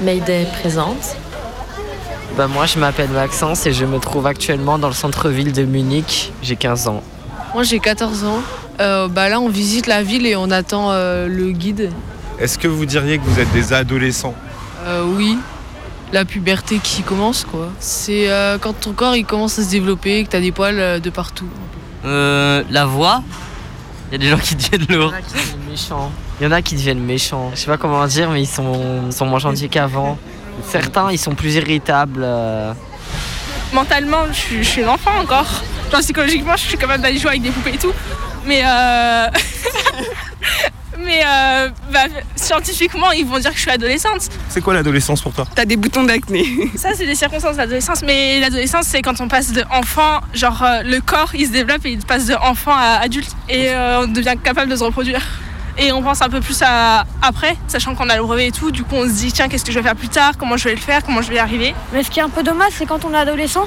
Mayday présente. Bah moi je m'appelle Maxence et je me trouve actuellement dans le centre-ville de Munich. J'ai 15 ans. Moi j'ai 14 ans. Euh, bah là on visite la ville et on attend euh, le guide. Est-ce que vous diriez que vous êtes des adolescents? Euh, oui, la puberté qui commence quoi. C'est euh, quand ton corps il commence à se développer et que t'as des poils euh, de partout. Euh, la voix? Il y a des gens qui deviennent Il y en lourds. a qui méchants. Il y en a qui deviennent méchants. Je sais pas comment dire, mais ils sont, moins gentils qu'avant. Certains, ils sont plus irritables. euh. mentalement, je suis, je suis un enfant encore. Genre psychologiquement, je suis capable d'aller jouer avec des poupées et tout. Mais euh... Mais euh, bah, scientifiquement, ils vont dire que je suis adolescente. C'est quoi l'adolescence pour toi? T'as des boutons d'acné. Ça, c'est des circonstances de l'adolescence. Mais l'adolescence, c'est quand on passe de enfant, genre euh, le corps, il se développe et il passe de enfant à adulte. Et euh, on devient capable de se reproduire. Et on pense un peu plus à après, sachant qu'on a le brevet et tout. Du coup, on se dit, tiens, qu'est-ce que je vais faire plus tard? Comment je vais le faire? Comment je vais y arriver? Mais ce qui est un peu dommage, c'est quand on est adolescent,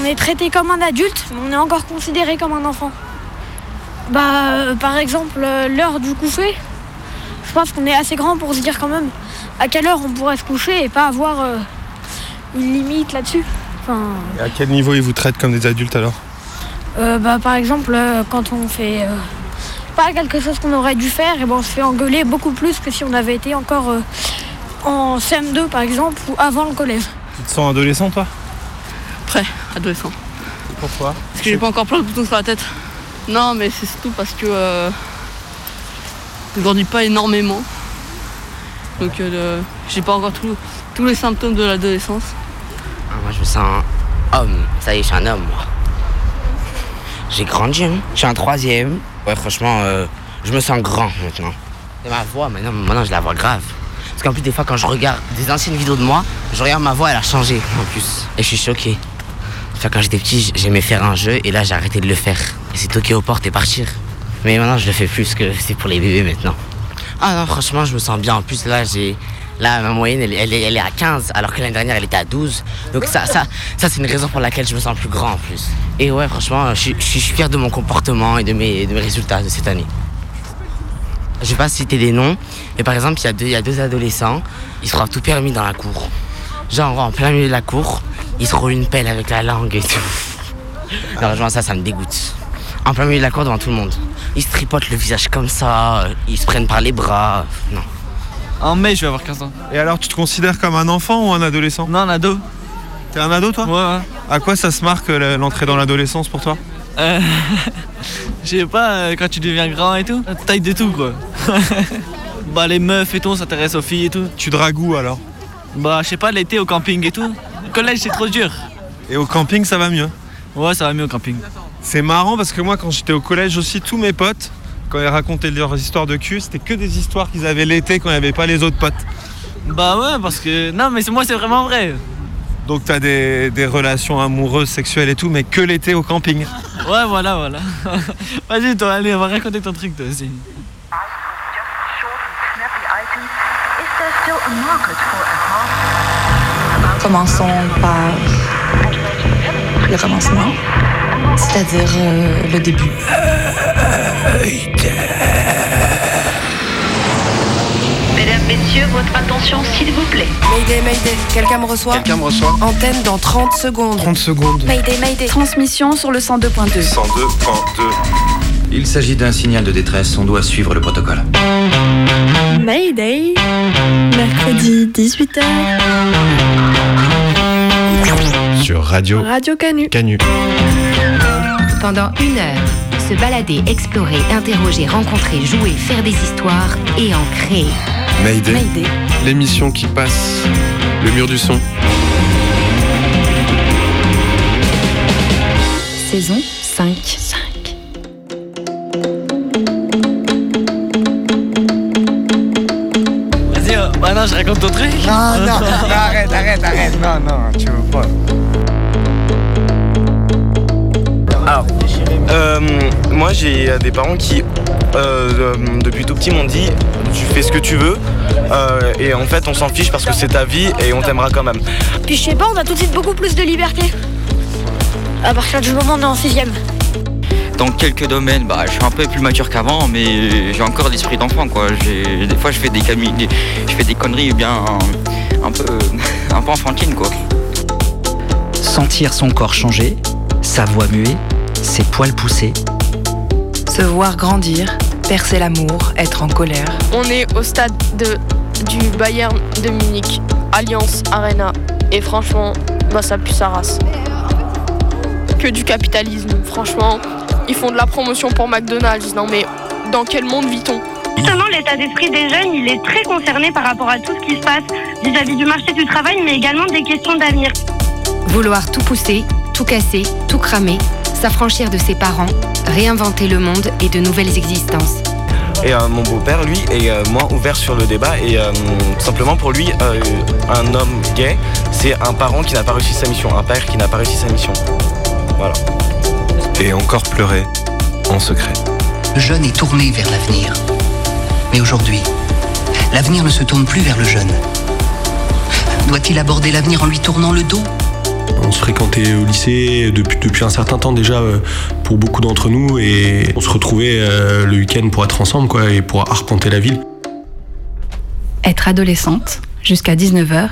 on est traité comme un adulte, mais on est encore considéré comme un enfant. Bah, euh, par exemple, euh, l'heure du coucher, je pense qu'on est assez grand pour se dire quand même à quelle heure on pourrait se coucher et pas avoir euh, une limite là-dessus. Enfin, Et à quel niveau ils vous traitent comme des adultes alors? euh, bah, par exemple, quand on fait euh, pas quelque chose qu'on aurait dû faire, et ben, on se fait engueuler beaucoup plus que si on avait été encore euh, en CM2 par exemple ou avant le collège. Tu te sens adolescent toi? Prêt, adolescent. Pourquoi? Parce que j'ai pas encore plein de boutons sur la tête. Non mais c'est surtout parce que euh, je grandis pas énormément. Donc euh, j'ai pas encore tout- tous les symptômes de l'adolescence. Ah, moi, je me sens homme. Ça y est, je suis un homme, moi. J'ai grandi, hein. Je suis un troisième. Ouais, franchement, euh, je me sens grand maintenant. Et ma voix, maintenant, maintenant, je la vois grave. Parce qu'en plus, des fois, quand je regarde des anciennes vidéos de moi, je regarde ma voix, elle a changé en plus. Et je suis choqué. Enfin, quand j'étais petit, j'aimais faire un jeu et là, j'ai arrêté de le faire. Et c'est toquer aux portes et partir. Mais maintenant, je le fais plus que c'est pour les bébés maintenant. Ah non, franchement, je me sens bien. En plus, là, j'ai. Là, ma moyenne, elle, est- à 15, alors que l'année dernière, elle était à 12. Donc, ça, ça, ça c'est une raison pour laquelle je me sens plus grand en plus. Et ouais, franchement, je, suis- fier de mon comportement et de mes, de mes résultats de cette année. Je vais pas citer des noms, mais par exemple, il y, a deux- il y a deux adolescents, ils se croient tout permis dans la cour. Genre, en plein milieu de la cour, ils se roulent une pelle avec la langue et tout. Alors, franchement, ça, ça me dégoûte. En plein milieu de la cour devant tout le monde. Ils se tripotent le visage comme ça, ils se prennent par les bras. Non. En mai, je vais avoir 15 ans. Et alors tu te considères comme un enfant ou un adolescent? Non, un ado. T'es un ado toi? Ouais, ouais. À quoi ça se marque l'entrée dans l'adolescence pour toi? Euh, je sais pas, euh, quand tu deviens grand et tout, taille de tout quoi. bah les meufs et tout, on s'intéresse aux filles et tout. Tu dragues où alors? Bah je sais pas, l'été au camping et tout. Le collège c'est trop dur. Et au camping ça va mieux? Ouais, ça va mieux au camping. C'est marrant parce que moi quand j'étais au collège aussi, tous mes potes, quand ils racontaient leurs histoires de cul, c'était que des histoires qu'ils avaient l'été quand il n'y avait pas les autres potes. Bah ouais, parce que. Non, mais c'est- moi c'est vraiment vrai. Donc t'as des, des relations amoureuses, sexuelles et tout, mais que l'été au camping. Ouais, voilà, voilà. Vas-y, toi, allez, on va raconter ton truc toi aussi. Commençons par le commencement, c'est-à-dire euh, le début. Mesdames, Messieurs, votre attention s'il vous plaît. Mayday, Mayday, quelqu'un me reçoit Quelqu'un me reçoit Antenne dans 30 secondes. 30 secondes. Mayday, Mayday. Transmission sur le 102.2. 102.2. Il s'agit d'un signal de détresse, on doit suivre le protocole. Mayday, mercredi 18h. Sur Radio Radio Canu. Canu. Pendant une heure, se balader, explorer, interroger, rencontrer, jouer, faire des histoires et en créer. Mayday. Mayday. L'émission qui passe le mur du son. Saison 5. 5. Vas-y, euh, bah non, je raconte ton truc. Non, non, non, arrête, arrête, arrête. Non, non, tu veux pas. Alors, euh, moi j'ai des parents qui, euh, euh, depuis tout petit, m'ont dit tu fais ce que tu veux euh, et en fait on s'en fiche parce que c'est ta vie et on t'aimera quand même. Puis je sais pas, on a tout de suite beaucoup plus de liberté. À partir du moment où on est en sixième. dans quelques domaines, bah, je suis un peu plus mature qu'avant, mais j'ai encore l'esprit d'enfant. Quoi. Des fois, je fais des, des- je fais des conneries bien un peu, un peu enfantines. Quoi. Sentir son corps changer, sa voix muer, ses poils pousser. Se voir grandir, percer l'amour, être en colère. On est au stade de, du Bayern de Munich, Alliance Arena. Et franchement, bah ça pue sa race. Que du capitalisme, franchement. Ils font de la promotion pour McDonald's. Non mais dans quel monde vit-on? Justement, l'état d'esprit des jeunes, il est très concerné par rapport à tout ce qui se passe vis-à-vis du marché du travail, mais également des questions d'avenir. Vouloir tout pousser, tout casser, tout cramer, s'affranchir de ses parents, réinventer le monde et de nouvelles existences. Et euh, mon beau-père, lui, est euh, moins ouvert sur le débat. Et euh, tout simplement, pour lui, euh, un homme gay, c'est un parent qui n'a pas réussi sa mission, un père qui n'a pas réussi sa mission. Voilà. Et encore pleurer en secret. Le jeune est tourné vers l'avenir. Mais aujourd'hui, l'avenir ne se tourne plus vers le jeune. Doit-il aborder l'avenir en lui tournant le dos? On se fréquentait au lycée depuis, depuis un certain temps déjà euh, pour beaucoup d'entre nous et on se retrouvait euh, le week-end pour être ensemble quoi, et pour arpenter la ville. Être adolescente, jusqu'à 19h,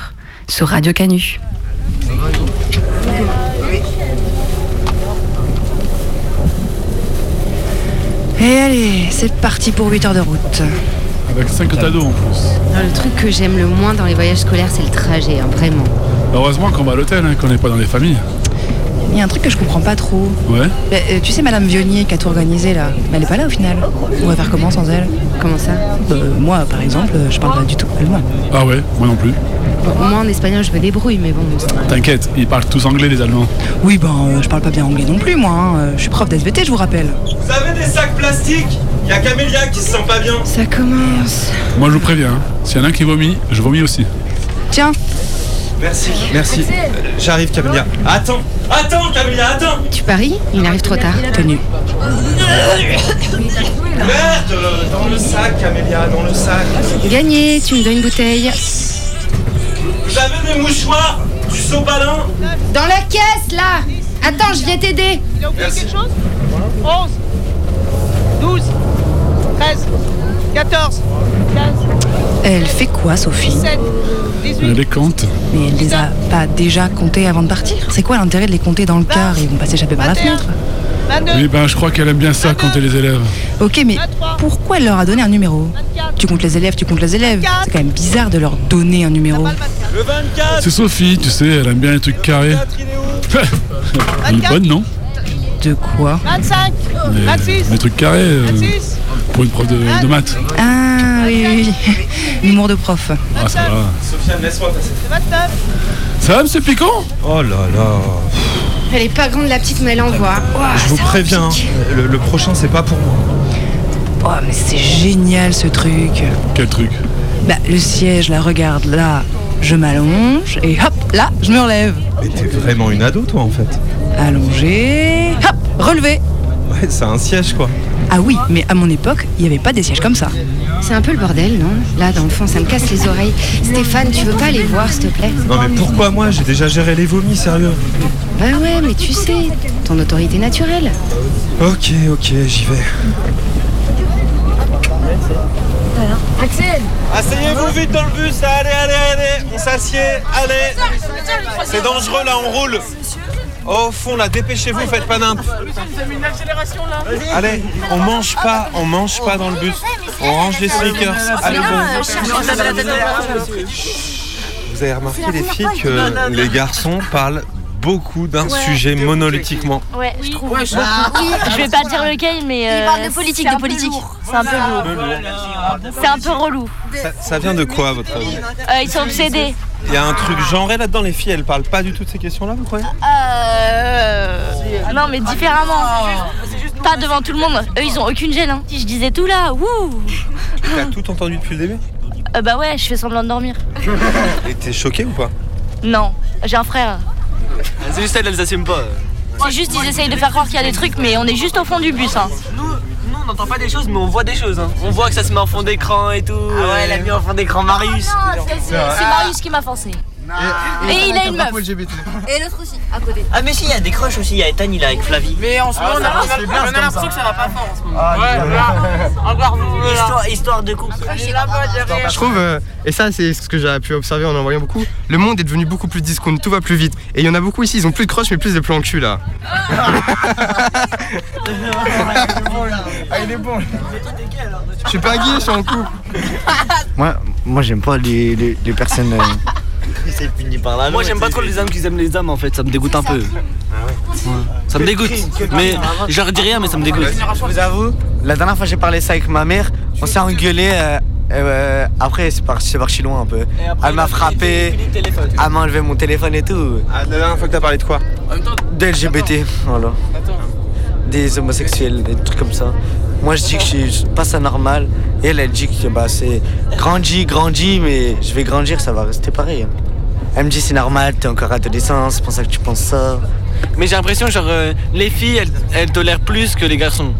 sur Radio Canu. Et allez, c'est parti pour 8 heures de route. Avec 5 cadeaux en plus. Le truc que j'aime le moins dans les voyages scolaires, c'est le trajet, hein, vraiment. Heureusement qu'on va à l'hôtel, hein, qu'on n'est pas dans les familles. Il y a un truc que je comprends pas trop. Ouais. Mais, euh, tu sais, Madame Vionnier qui a tout organisé là, mais elle est pas là au final. On va faire comment sans elle? Comment ça? Euh, Moi, par exemple, je parle pas du tout allemand. Ah ouais, moi non plus. Bon, moi, en espagnol, je me débrouille, mais bon. c'est- T'inquiète, ils parlent tous anglais les Allemands. Oui, ben, euh, je parle pas bien anglais non plus, moi. hein. Euh, Je suis prof d'SVT, je vous rappelle. Vous avez des sacs plastiques? Il y a Camélia qui se sent pas bien. Ça commence. Moi je vous préviens, hein, s'il y en a un qui vomit, je vomis aussi. Tiens. Merci, merci. Euh, J'arrive Camélia. Attends, attends Camélia, attends Tu paries Il arrive trop tard. Tenu. Merde Dans le sac Camélia, dans le sac. Gagné, tu me donnes une bouteille. Vous avez des mouchoirs Du sopalin Dans la caisse, là Attends, je viens t'aider. Merci. quelque chose 11, 12, 13, 14, 15, Elle fait quoi, Sophie 17, 18. Elle les compte. Mais elle les a pas déjà comptés avant de partir C'est quoi l'intérêt de les compter dans le car Ils vont pas s'échapper par la 21. fenêtre. 22, Oui, ben je crois qu'elle aime bien ça, compter les élèves. Ok, mais pourquoi elle leur a donné un numéro Tu comptes les élèves, tu comptes les élèves. C'est quand même bizarre de leur donner un numéro. Le 24 C'est Sophie, tu sais, elle aime bien les trucs carrés. Elle est bonne, non De quoi 25, les, 26, les trucs carrés euh, 26, pour une prof de, de maths. Ah oui, oui, oui. Humour de prof. Ah, ça va. Sofiane, laisse-moi passer. 29. Ça va, monsieur Picon? Oh là là. Elle est pas grande, la petite, mais elle envoie. Je vous préviens, le, le prochain c'est pas pour moi. Oh, mais c'est génial ce truc. Quel truc? Bah, le siège, là, regarde, là, je m'allonge et hop, là, je me relève. Mais t'es vraiment une ado toi en fait. Allongé, hop, relevé. Ouais, c'est un siège quoi. Ah oui, mais à mon époque, il n'y avait pas des sièges comme ça. C'est un peu le bordel, non? Là, dans le fond, ça me casse les oreilles. Stéphane, tu veux pas aller voir, s'il te plaît? Non mais pourquoi moi? J'ai déjà géré les vomis, sérieux. Bah ouais, mais tu sais, ton autorité naturelle. Ok, ok, j'y vais. Axel Asseyez-vous vite dans le bus, allez, allez, allez, on s'assied, allez. C'est dangereux là, on roule. Au fond là, dépêchez-vous, faites pas nimp. une accélération là. Allez, on mange pas, on mange pas dans le bus. On range les sneakers. Allez, bon. Vous avez remarqué les filles que les garçons parlent beaucoup d'un sujet monolithiquement. Ouais, je trouve. Ouais, je- Je vais pas dire lequel, mais. euh, Il parle de politique, de politique. C'est un peu lourd. C'est un peu relou. Ça, ça vient de quoi à votre avis? Euh, ils sont obsédés. Il y a un truc genré là-dedans, les filles elles parlent pas du tout de ces questions-là, vous croyez? Euh. Non, mais différemment. Pas devant tout le monde. Eux, ils ont aucune gêne. Hein. Si je disais tout là, wouh T'as tout entendu depuis le début? Euh, Bah ouais, je fais semblant de dormir. Et t'es choqué ou pas? Non, j'ai un frère. C'est juste elle, elle s'assume pas. C'est juste, ils essayent de faire croire qu'il y a des trucs, mais on est juste au fond du bus. Hein. On n'entend pas des choses, mais on voit des choses. hein. On voit que ça se met en fond d'écran et tout. Ah ouais, elle a mis en fond d'écran Marius. C'est c'est Marius qui m'a forcé. Et il a une meuf. LGBT. Et l'autre aussi, à côté. Ah mais si, il y a des crushs aussi, il y a Ethan, il est avec Flavie. Mais en ce moment, on a, on a- on a l'impression que ça va pas fort en ce moment. ouais, là. Encore vous. Histoire, histoire de couple. Je trouve, euh, et ça c'est ce que j'ai pu observer en en voyant beaucoup, le monde est devenu beaucoup plus discount, tout va plus vite. Et il y en a beaucoup ici, ils ont plus de crush mais plus de plans en cul là. Ah, il est bon. Je suis pas gay, je suis en couple. Moi, moi j'aime pas les, les, les personnes. euh, C'est fini par là. Moi j'aime pas trop les hommes qui aiment les hommes en fait, ça me dégoûte un peu. Ouais. Ça me dégoûte. Mais je leur dis rien mais ça me dégoûte. Je vous avoue, la dernière fois j'ai parlé ça avec ma mère, on s'est engueulé. euh, euh, après c'est parti, c'est parti loin un peu. Elle m'a frappé, elle m'a enlevé mon téléphone et tout. Ah, la dernière fois que t'as parlé de quoi Des LGBT, voilà. Des homosexuels, des trucs comme ça. Moi je dis que je suis pas ça normal. Et elle, elle dit que bah, c'est grandi, grandi, mais je vais grandir, ça va rester pareil. Elle me dit c'est normal, t'es encore adolescent, c'est pour ça que tu penses ça. Mais j'ai l'impression genre euh, les filles elles, elles tolèrent plus que les garçons.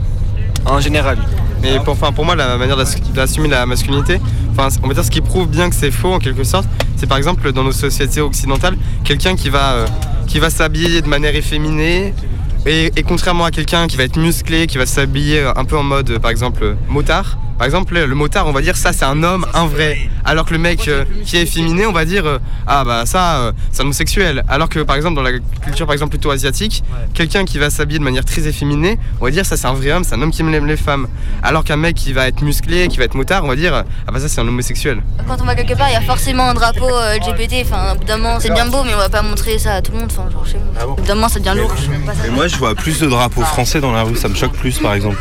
En général. Mais pour, enfin, pour moi, la manière d'ass- d'assumer la masculinité, enfin, on va dire ce qui prouve bien que c'est faux en quelque sorte, c'est par exemple dans nos sociétés occidentales, quelqu'un qui va, euh, qui va s'habiller de manière efféminée. Et, et contrairement à quelqu'un qui va être musclé, qui va s'habiller un peu en mode, euh, par exemple, motard. Par exemple, le motard, on va dire ça, c'est un homme, un vrai. Alors que le mec euh, qui est efféminé, on va dire euh, ah bah ça, euh, c'est un homosexuel. Alors que par exemple dans la culture par exemple plutôt asiatique, quelqu'un qui va s'habiller de manière très efféminée, on va dire ça c'est un vrai homme, c'est un homme qui aime les femmes. Alors qu'un mec qui va être musclé, qui va être motard, on va dire ah bah ça c'est un homosexuel. Quand on va quelque part, il y a forcément un drapeau LGBT. Enfin, au bout d'un moment, c'est bien beau, mais on va pas montrer ça à tout le monde. Enfin, genre, je sais pas. Au bout d'un moment, ça devient lourd. je sais pas ça. Et moi, je vois plus de drapeaux français dans la rue, ça me choque plus, par exemple.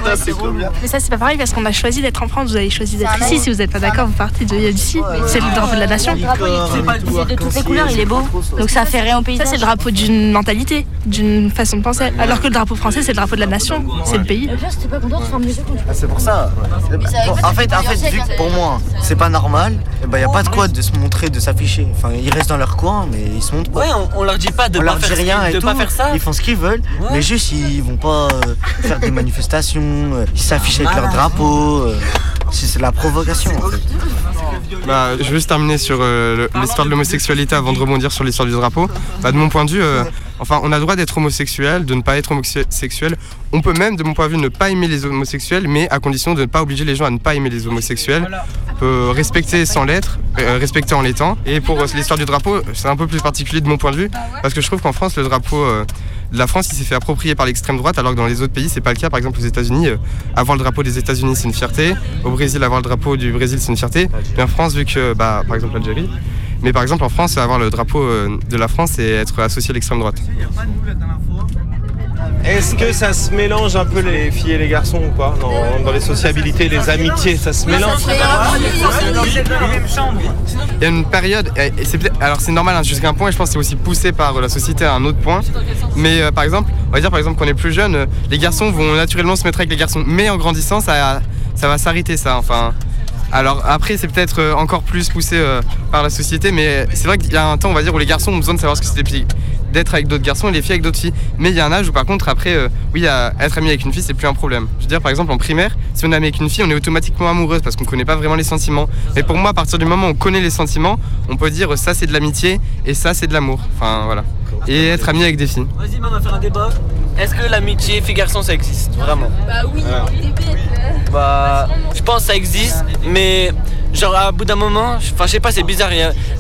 Mais ça, c'est pas pareil parce qu'on a choisi d'être en France, vous avez choisi d'être ici. Si vous n'êtes pas d'accord, vous partez de- d'ici. C'est le drapeau de la nation. Il est de toutes les couleurs, il est beau. Donc ça fait rien au paysage. Ça, c'est le drapeau d'une mentalité, d'une façon de penser. Alors que le drapeau français, c'est le drapeau de la nation, c'est le pays. Ah, c'est pour ça. en fait, en fait, vu que pour moi, c'est pas normal, il n'y a pas de quoi de se montrer, de s'afficher. Enfin, ils restent dans leur coin, mais ils se montrent pas. Ouais, on, leur dit pas de on pas leur faire dit ce rien qu'ils- et de tout. pas faire ça. Ils font ce qu'ils veulent, mais juste ils vont pas euh, faire des manifestations, euh, ils s'affichent avec leur drapeau. euh, c'est la provocation en fait. Bah, je veux juste terminer sur euh, l'histoire de l'homosexualité avant de rebondir sur l'histoire du drapeau. Bah, de mon point de vue, euh, enfin, on a le droit d'être homosexuel, de ne pas être homosexuel. On peut même, de mon point de vue, ne pas aimer les homosexuels, mais à condition de ne pas obliger les gens à ne pas aimer les homosexuels. On peut respecter sans l'être, euh, respecter en l'étant. Et pour euh, l'histoire du drapeau, c'est un peu plus particulier de mon point de vue, parce que je trouve qu'en France, le drapeau euh, la France, il s'est fait approprier par l'extrême droite, alors que dans les autres pays, c'est pas le cas. Par exemple, aux États-Unis, euh, avoir le drapeau des États-Unis, c'est une fierté. Au Brésil, avoir le drapeau du Brésil, c'est une fierté. Mais en France, vu que, bah, par exemple, l'Algérie. Mais par exemple, en France, avoir le drapeau euh, de la France et être associé à l'extrême droite. Est-ce que ça se mélange un peu les filles et les garçons ou pas dans, dans les sociabilités, les amitiés, ça se mélange Il y a une période, et c'est alors c'est normal hein, jusqu'à un point, et je pense que c'est aussi poussé par euh, la société à un autre point. Mais euh, par exemple, on va dire par exemple qu'on est plus jeune, euh, les garçons vont naturellement se mettre avec les garçons. Mais en grandissant, ça, ça va s'arrêter ça. Enfin, alors après, c'est peut-être encore plus poussé euh, par la société, mais c'est vrai qu'il y a un temps, on va dire, où les garçons ont besoin de savoir ce que c'est des filles- d'être avec d'autres garçons et les filles avec d'autres filles. Mais il y a un âge où par contre, après, euh, oui, être ami avec une fille, c'est plus un problème. Je veux dire, par exemple, en primaire, si on est ami avec une fille, on est automatiquement amoureuse parce qu'on connaît pas vraiment les sentiments. Mais pour moi, à partir du moment où on connaît les sentiments, on peut dire ça c'est de l'amitié et ça c'est de l'amour. Enfin voilà. Et être ami avec des filles. Vas-y, maman, on va faire un débat. Est-ce que l'amitié fille-garçon ça existe Vraiment? Bah oui, Bah, je pense que ça existe, mais genre à bout d'un moment, je- enfin je sais pas, c'est bizarre.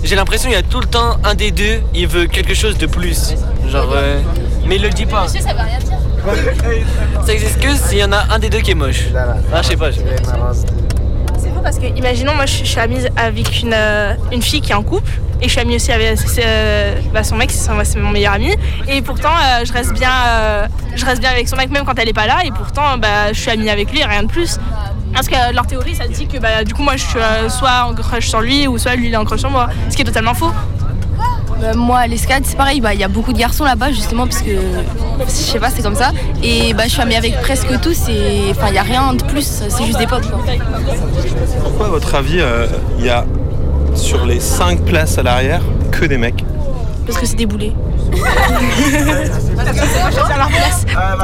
J'ai l'impression qu'il y a tout le temps un des deux, il veut quelque chose de plus. Genre, euh, mais il le dit pas. ça veut rien dire. Ça existe que s'il y en a un des deux qui est moche. Ah, je sais pas. je- parce que, imaginons, moi je suis amie avec une, euh, une fille qui est en couple et je suis amie aussi avec euh, bah, son mec, c'est mon meilleur ami. Et pourtant, euh, je, reste bien, je reste bien avec son mec même quand elle est pas là et pourtant, bah, je suis amie avec lui rien de plus. Parce que leur théorie, ça dit que bah, du coup, moi je suis soit en crush sur lui ou soit lui il est en crush sur moi, ce qui est totalement faux. Euh, moi, l'escalade, c'est pareil. bah, Il y a beaucoup de garçons là-bas, justement, parce que je sais pas, c'est comme ça. Et bah, je suis amie avec presque tous. Et enfin, il n'y a rien de plus. C'est juste des potes. Quoi. Pourquoi, à votre avis, euh, il y a sur les 5 places à l'arrière que des mecs? Parce que c'est des boulets.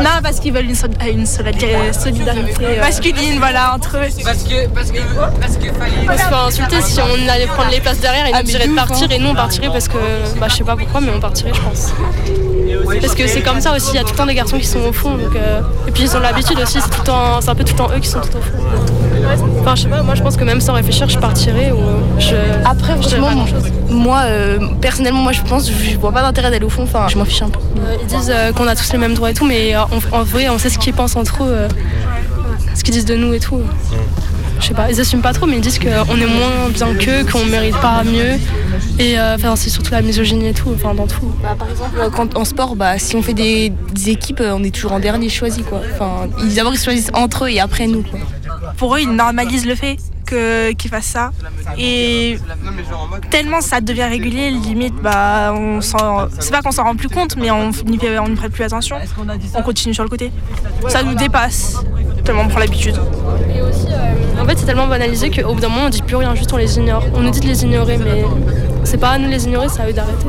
Non, parce qu'ils veulent une, sol- une solida- solidarité euh, masculine, voilà, entre eux. Parce que, parce que, parce que fallait. On se fait insulter si on allait prendre les places derrière et nous dirait de partir et nous on partirait parce que bah je sais pas pourquoi mais on partirait je pense. Parce que c'est comme ça aussi, il y a tout le temps des garçons qui sont au fond donc, euh, et puis ils ont l'habitude aussi, c'est tout le temps, c'est un peu tout le temps eux qui sont tout au fond. Enfin je sais pas, moi je pense que même sans réfléchir je partirais ou je. Après, je franchement, grand-chose. moi, euh, personnellement, moi je pense, je vois pas d'intérêt d'aller au fond, enfin, je m'en fiche un peu. Euh, Ils disent euh, qu'on a tous les mêmes droits et tout, mais euh, en, vrai, on sait ce qu'ils pensent entre eux, euh, ce qu'ils disent de nous et tout. Je sais pas, ils assument pas trop, mais ils disent qu'on est moins bien qu'eux, qu'on mérite pas mieux. Et euh, enfin, c'est surtout la misogynie et tout, enfin dans tout. Bah, par exemple, euh, quand, en sport, bah, si on fait des, des équipes, euh, on est toujours en dernier choisi. Quoi. Enfin, ils, d'abord, ils se choisissent entre eux et après nous. Quoi. Pour eux, ils normalisent le fait qu'ils fassent ça. Et tellement ça devient régulier, limite, bah, on s'en- c'est pas qu'on s'en rend plus compte, mais on n'y fait- on n'y prête plus attention. On continue sur le côté. Ça nous dépasse, tellement on prend l'habitude. Et aussi, euh, en fait, c'est tellement banalisé qu'au bout d'un moment, on dit plus rien, juste on les ignore. On nous dit de les ignorer, mais c'est pas à nous de les ignorer, c'est à eux d'arrêter.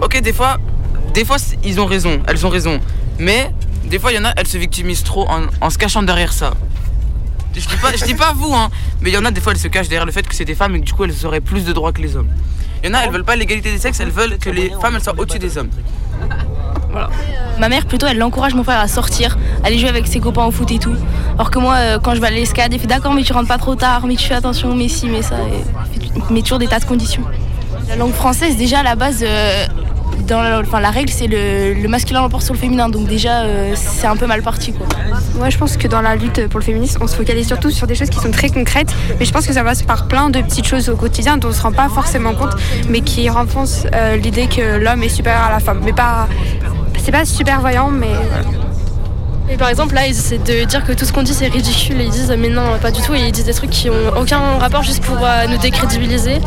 Ok, des fois, des fois ils ont raison, elles ont raison. Mais des fois, il y en a, elles se victimisent trop en, se cachant derrière ça. Je dis pas, je dis pas vous, hein, mais il y en a des fois, elles se cachent derrière le fait que c'est des femmes et que du coup, elles auraient plus de droits que les hommes. Il y en a, elles veulent pas l'égalité des sexes, elles veulent que les femmes soient au-dessus des hommes. Ma mère, plutôt, elle encourage mon frère à sortir, aller jouer avec ses copains au foot et tout. Alors que moi, euh, quand je vais à l'escalade, elle fait d'accord, mais tu rentres pas trop tard, mais tu fais attention, mais si, mais ça. Met toujours des tas de conditions. La langue française, déjà, à la base, euh, la, enfin, la règle, c'est le, le masculin l'emporte sur le féminin. Donc, déjà, euh, c'est un peu mal parti. Quoi. Moi, je pense que dans la lutte pour le féminisme, on se focalise surtout sur des choses qui sont très concrètes, mais je pense que ça passe par plein de petites choses au quotidien dont on se rend pas forcément compte, mais qui renfoncent euh, l'idée que l'homme est supérieur à la femme. Mais pas, c'est pas super voyant, mais. Et par exemple, là, ils essaient de dire que tout ce qu'on dit c'est ridicule et ils disent mais non, pas du tout. Et ils disent des trucs qui ont aucun rapport juste pour euh, nous décrédibiliser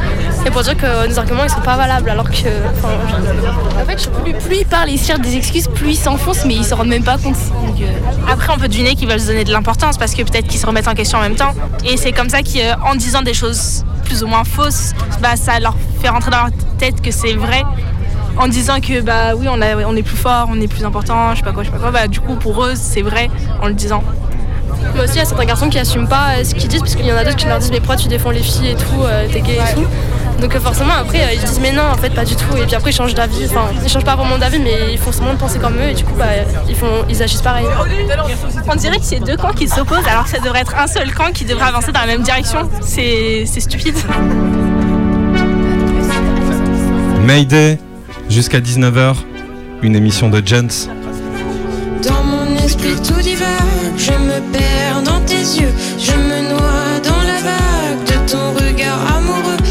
et pour dire que nos arguments ils sont pas valables alors que. je- En fait, plus, plus ils parlent et cherchent des excuses, plus ils s'enfoncent, mais ils s'en rendent même pas compte. Donc, euh, Après, on peut deviner qu'ils veulent se donner de l'importance parce que peut-être qu'ils se remettent en question en même temps. Et c'est comme ça qu'en disant des choses plus ou moins fausses, bah, ça leur fait rentrer dans leur tête que c'est vrai. En disant que bah oui, on, a- on est plus fort, on est plus important, je sais pas quoi, je sais pas quoi. Bah, du coup, pour eux, c'est vrai en le disant. Mais aussi, il y a certains garçons qui assument pas euh, ce qu'ils disent, parce qu'il y en a d'autres qui leur disent Mais pourquoi tu défends les filles et tout, euh, t'es gay et tout? Donc, euh, forcément, après, euh, ils disent Mais non, en fait, pas du tout. Et puis après, ils changent d'avis. Enfin, ils changent pas vraiment d'avis, mais ils font semblant de penser comme eux, et du coup, bah, ils, font, ils agissent pareil. On dirait que c'est deux camps qui s'opposent alors que ça devrait être un seul camp qui devrait avancer dans la même direction. C'est c'est stupide. Mayday, jusqu'à 19h, une émission de Gents. Dans mon esprit tout divague, je me perds dans tes yeux, je me noie dans la vague de ton regard amoureux.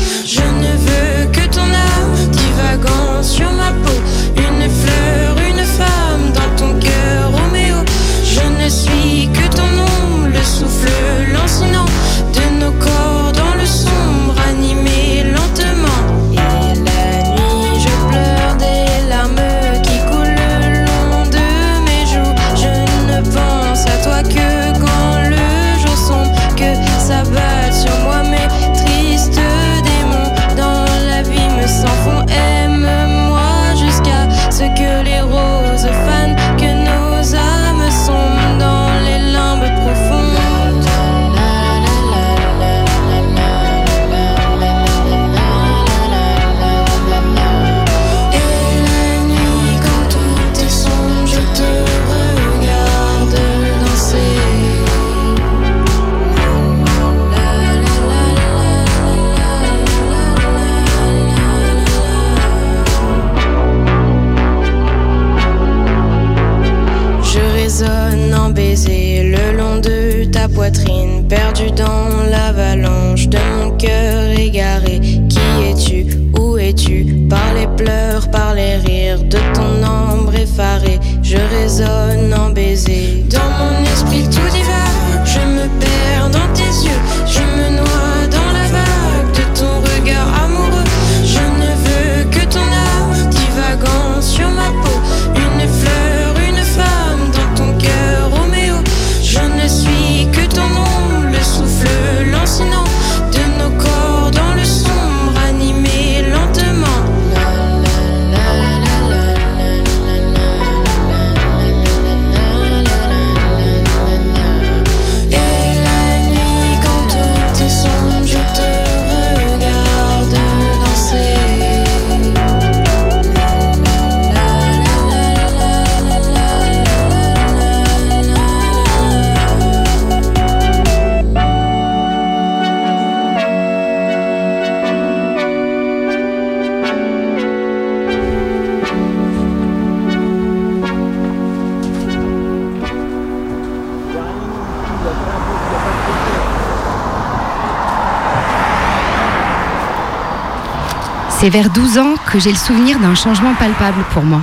C'est vers 12 ans que j'ai le souvenir d'un changement palpable pour moi.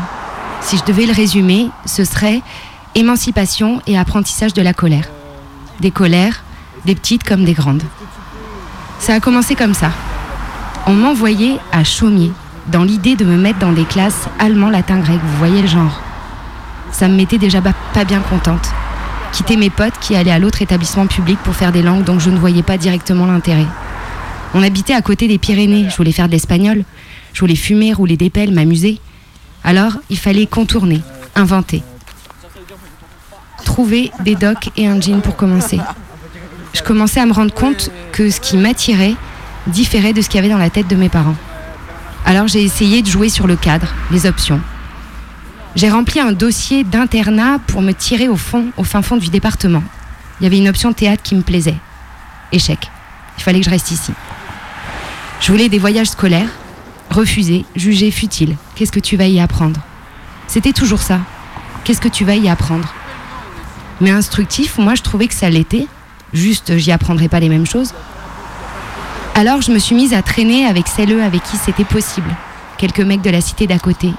Si je devais le résumer, ce serait émancipation et apprentissage de la colère. Des colères, des petites comme des grandes. Ça a commencé comme ça. On m'envoyait à Chaumier, dans l'idée de me mettre dans des classes allemand, latin, grec, vous voyez le genre. Ça me mettait déjà pas bien contente. Quitter mes potes qui allaient à l'autre établissement public pour faire des langues dont je ne voyais pas directement l'intérêt. On habitait à côté des Pyrénées, je voulais faire de l'espagnol, je voulais fumer, rouler des pelles, m'amuser. Alors, il fallait contourner, inventer. Trouver des docks et un jean pour commencer. Je commençais à me rendre compte que ce qui m'attirait différait de ce qu'il y avait dans la tête de mes parents. Alors j'ai essayé de jouer sur le cadre, les options. J'ai rempli un dossier d'internat pour me tirer au fond, au fin fond du département. Il y avait une option théâtre qui me plaisait. Échec. Il fallait que je reste ici. Je voulais des voyages scolaires. Refusé, jugé futile. Qu'est-ce que tu vas y apprendre? C'était toujours ça. Qu'est-ce que tu vas y apprendre? Mais instructif, moi je trouvais que ça l'était. Juste, j'y apprendrais pas les mêmes choses. Alors je me suis mise à traîner avec celles avec qui c'était possible. Quelques mecs de la cité d'à côté.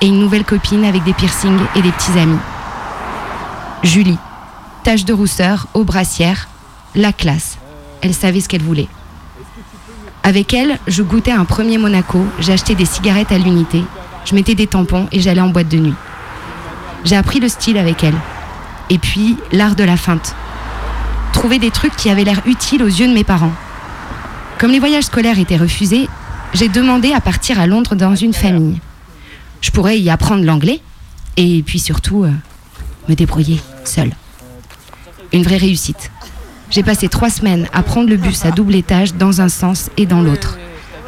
Et une nouvelle copine avec des piercings et des petits amis. Julie. Tache de rousseur, aux brassières. La classe. Elle savait ce qu'elle voulait. Avec elle, je goûtais un premier Monaco, j'achetais des cigarettes à l'unité, je mettais des tampons et j'allais en boîte de nuit. J'ai appris le style avec elle. Et puis, l'art de la feinte. Trouver des trucs qui avaient l'air utiles aux yeux de mes parents. Comme les voyages scolaires étaient refusés, j'ai demandé à partir à Londres dans une famille. Je pourrais y apprendre l'anglais et puis surtout euh, me débrouiller seule. Une vraie réussite. J'ai passé trois semaines à prendre le bus à double étage dans un sens et dans l'autre.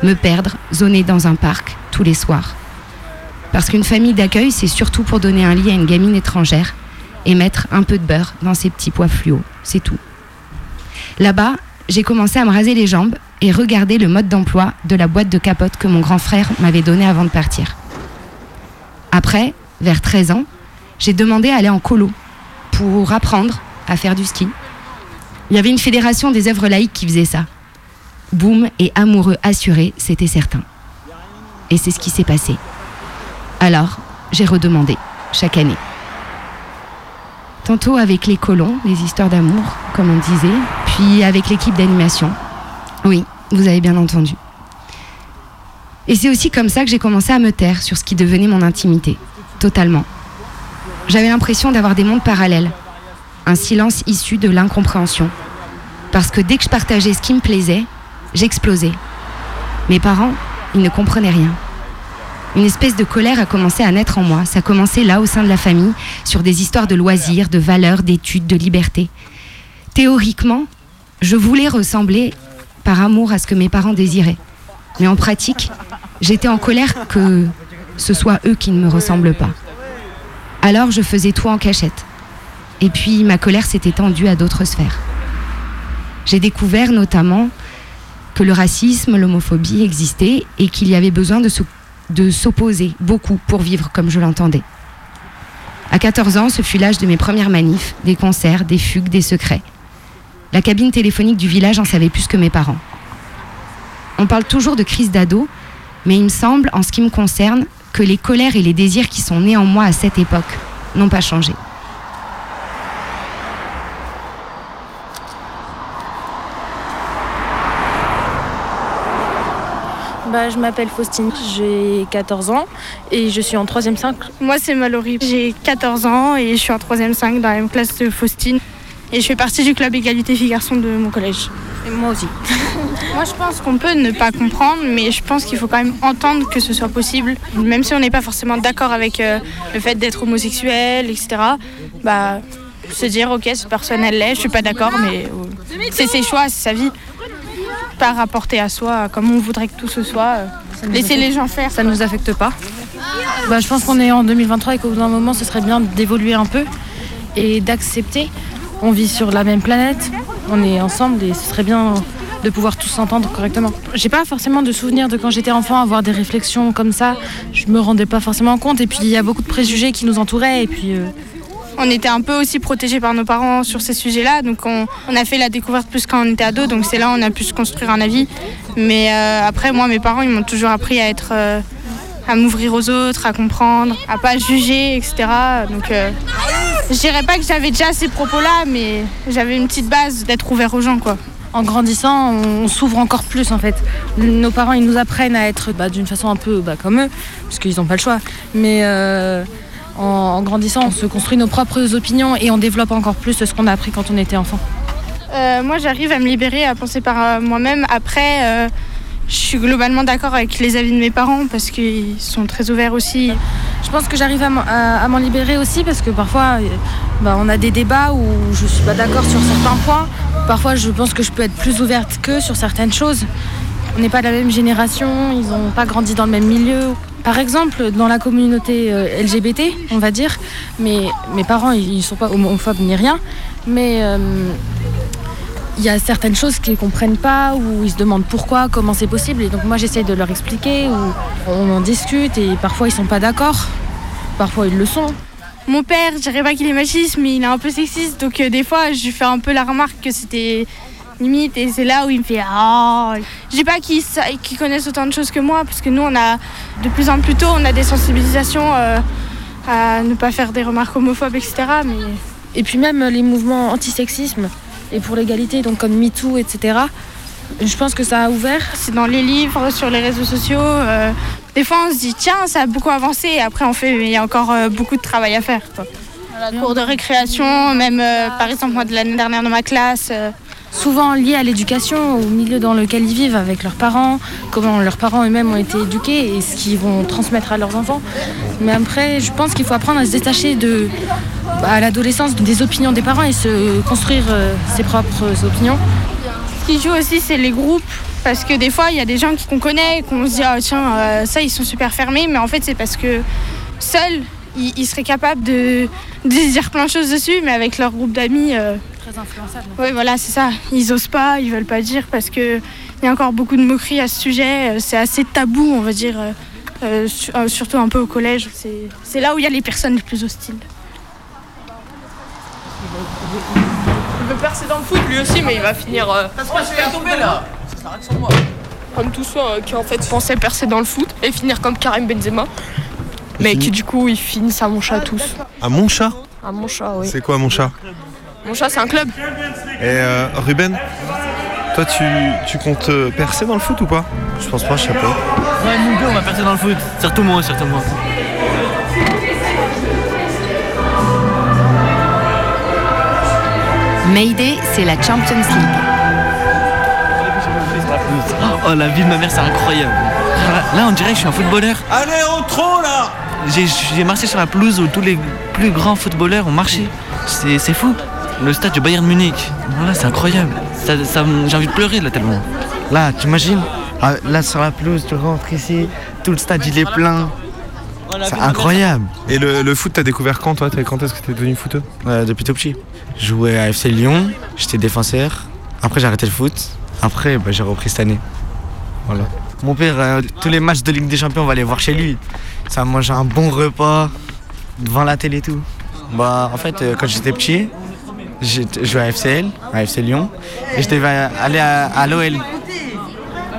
Me perdre, zoner dans un parc tous les soirs. Parce qu'une famille d'accueil, c'est surtout pour donner un lit à une gamine étrangère et mettre un peu de beurre dans ses petits pois fluo. C'est tout. Là-bas, j'ai commencé à me raser les jambes et regarder le mode d'emploi de la boîte de capote que mon grand frère m'avait donnée avant de partir. Après, vers 13 ans, j'ai demandé à aller en colo pour apprendre à faire du ski. Il y avait une fédération des œuvres laïques qui faisait ça. Boum et amoureux assuré, c'était certain. Et c'est ce qui s'est passé. Alors, j'ai redemandé, chaque année. Tantôt avec les colons, les histoires d'amour, comme on disait, puis avec l'équipe d'animation. Oui, vous avez bien entendu. Et c'est aussi comme ça que j'ai commencé à me taire sur ce qui devenait mon intimité. Totalement. J'avais l'impression d'avoir des mondes parallèles. Un silence issu de l'incompréhension. Parce que dès que je partageais ce qui me plaisait, j'explosais. Mes parents, ils ne comprenaient rien. Une espèce de colère a commencé à naître en moi. Ça a commencé là, au sein de la famille, sur des histoires de loisirs, de valeurs, d'études, de liberté. Théoriquement, je voulais ressembler par amour à ce que mes parents désiraient. Mais en pratique, j'étais en colère que ce soit eux qui ne me ressemblent pas. Alors je faisais tout en cachette. Et puis ma colère s'est étendue à d'autres sphères. J'ai découvert notamment que le racisme, l'homophobie existaient et qu'il y avait besoin de se- de s'opposer beaucoup pour vivre comme je l'entendais. À 14 ans, ce fut l'âge de mes premières manifs, des concerts, des fugues, des secrets. La cabine téléphonique du village en savait plus que mes parents. On parle toujours de crise d'ado, mais il me semble, en ce qui me concerne, que les colères et les désirs qui sont nés en moi à cette époque n'ont pas changé. Bah, je m'appelle Faustine, j'ai 14 ans et je suis en 3ème 5. Moi, c'est Mallory. J'ai 14 ans et je suis en 3ème 5 dans la même classe de Faustine. Et je fais partie du club égalité filles-garçons de mon collège. Et moi aussi. Moi, je pense qu'on peut ne pas comprendre, mais je pense qu'il faut quand même entendre que ce soit possible. Même si on n'est pas forcément d'accord avec euh, le fait d'être homosexuel, etc. Bah, se dire, ok, cette personne, elle l'est, je suis pas d'accord, mais euh, c'est ses choix, c'est sa vie. Pas rapporter à soi comme on voudrait que tout ce soit. euh, laisser les gens faire. Ça ne nous affecte pas. Bah, je pense qu'on est en 2023 et qu'au bout d'un moment, ce serait bien d'évoluer un peu et d'accepter. On vit sur la même planète, on est ensemble et ce serait bien de pouvoir tous s'entendre correctement. J'ai pas forcément de souvenirs de quand j'étais enfant avoir des réflexions comme ça. Je me rendais pas forcément compte et puis il y a beaucoup de préjugés qui nous entouraient et puis euh, On était un peu aussi protégés par nos parents sur ces sujets-là, donc on, a fait la découverte plus quand on était ado, donc c'est là où on a pu se construire un avis. Mais euh, après, moi, mes parents, ils m'ont toujours appris à être. euh, à m'ouvrir aux autres, à comprendre, à pas juger, etc. Donc, euh, je dirais pas que j'avais déjà ces propos-là, mais j'avais une petite base d'être ouvert aux gens, quoi. En grandissant, on s'ouvre encore plus en fait. Nos parents, ils nous apprennent à être bah, d'une façon un peu bah, comme eux, parce qu'ils n'ont pas le choix. Mais euh, en, en grandissant, on se construit nos propres opinions et on développe encore plus ce qu'on a appris quand on était enfant. Euh, moi, j'arrive à me libérer, à penser par euh, moi-même. Après, euh, je suis globalement d'accord avec les avis de mes parents parce qu'ils sont très ouverts aussi. Je pense que j'arrive à m'en- libérer aussi parce que parfois, bah, on a des débats où je suis pas d'accord sur certains points. Parfois, je pense que je peux être plus ouverte qu'eux sur certaines choses. On n'est pas de la même génération, ils n'ont pas grandi dans le même milieu. Par exemple, dans la communauté euh, LGBT, on va dire, mes parents, ils ne sont pas homophobes ni rien, mais euh, il y a certaines choses qu'ils ne comprennent pas, ou ils se demandent pourquoi, comment c'est possible. Et donc moi, j'essaie de leur expliquer, ou on en discute, et parfois, ils sont pas d'accord, parfois, ils le sont. Mon père, je dirais pas qu'il est machiste, mais il est un peu sexiste. Donc, euh, des fois, je lui fais un peu la remarque que c'était limite. Et c'est là où il me fait Ah Je dis pas qu'ils connaissent autant de choses que moi, parce que nous, on a de plus en plus tôt, on a des sensibilisations euh, à ne pas faire des remarques homophobes, etc. Mais Et puis même les mouvements antisexisme et pour l'égalité, donc comme MeToo, etc. Je pense que ça a ouvert. C'est dans les livres, sur les réseaux sociaux. euh, des fois, on se dit, tiens, ça a beaucoup avancé. Et après, on fait, mais il y a encore euh, beaucoup de travail à faire. Quoi. À la cour de récréation, même euh, par exemple, moi, de l'année dernière dans ma classe. euh, Souvent lié à l'éducation, au milieu dans lequel ils vivent avec leurs parents, comment leurs parents eux-mêmes ont été éduqués et ce qu'ils vont transmettre à leurs enfants. Mais après, je pense qu'il faut apprendre à se détacher à l'adolescence des opinions des parents et se construire euh, ses propres opinions. Ce qui joue aussi, c'est les groupes. Parce que des fois, il y a des gens qu'on connaît, qu'on se dit, ah, tiens, euh, ça, ils sont super fermés. Mais en fait, c'est parce que seuls, ils, seraient capables de, dire plein de choses dessus, mais avec leur groupe d'amis. euh, Très influençable. Oui, voilà, c'est ça. Ils osent pas, ils veulent pas dire parce que il y a encore beaucoup de moqueries à ce sujet. Euh, C'est assez tabou, on va dire, euh, euh, su- surtout un peu au collège. C'est- là où il y a les personnes les plus hostiles. Il veut percer dans le foot lui aussi, mais il va finir. euh, Parce que je vais tomber là Ça s'arrête sur moi. Comme tous ceux euh, qui en fait pensaient percer dans le foot et finir comme Karim Benzema. Mais qui du coup ils finissent à mon chat tous. À mon chat À mon chat, oui. C'est quoi mon chat Mon chat c'est un club. Et euh, Ruben, toi tu, tu comptes euh, percer dans le foot ou pas? Je pense pas, je sais pas. Ouais, mon gars, on va percer dans le foot. Surtout moi, surtout moi. Mayday, c'est la Champions League. Oh, la vie de ma mère, c'est incroyable. Là, on dirait que je suis un footballeur. Allez, entrons là J'ai j'ai marché sur la pelouse où tous les plus grands footballeurs ont marché. C'est c'est fou. Le stade du Bayern Munich. Voilà, c'est incroyable. Ça, J'ai envie de pleurer là tellement. Là, t'imagines Ah, Là, sur la pelouse, tu rentres ici, tout le stade, il est plein. C'est incroyable. Et le, le foot, t'as découvert quand toi? T'as- Quand est-ce que t'es devenu footeux? Euh, depuis tout petit. Je jouais à FC Lyon, j'étais défenseur. Après, j'ai arrêté le foot. Après, bah, j'ai repris cette année. Voilà. Mon père, euh, tous les matchs de Ligue des Champions, on va les voir chez lui. Ça mange un bon repas devant la télé et tout. Bah, en fait, euh, quand j'étais petit, j'ai joué à FCL, à FC Lyon, et je devais aller à, l'OL.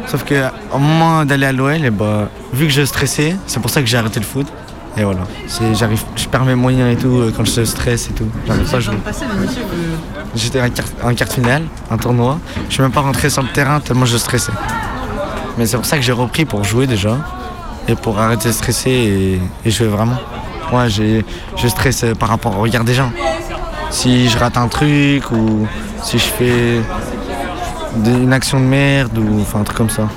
Sauf que au moment d'aller à l'OL, eh bah, vu que je stressais, c'est pour ça que j'ai arrêté le foot. Et voilà, je perds mes moyens et tout euh, quand je stresse et tout. À. J'étais en quart, finale, un tournoi. Je suis même pas rentré sur le terrain tellement je stressais. Mais c'est pour ça que j'ai repris pour jouer déjà et pour arrêter de stresser et, jouer vraiment. Moi, je stresse par rapport au regard des gens. Si je rate un truc ou si je fais une action de merde ou enfin un truc comme ça.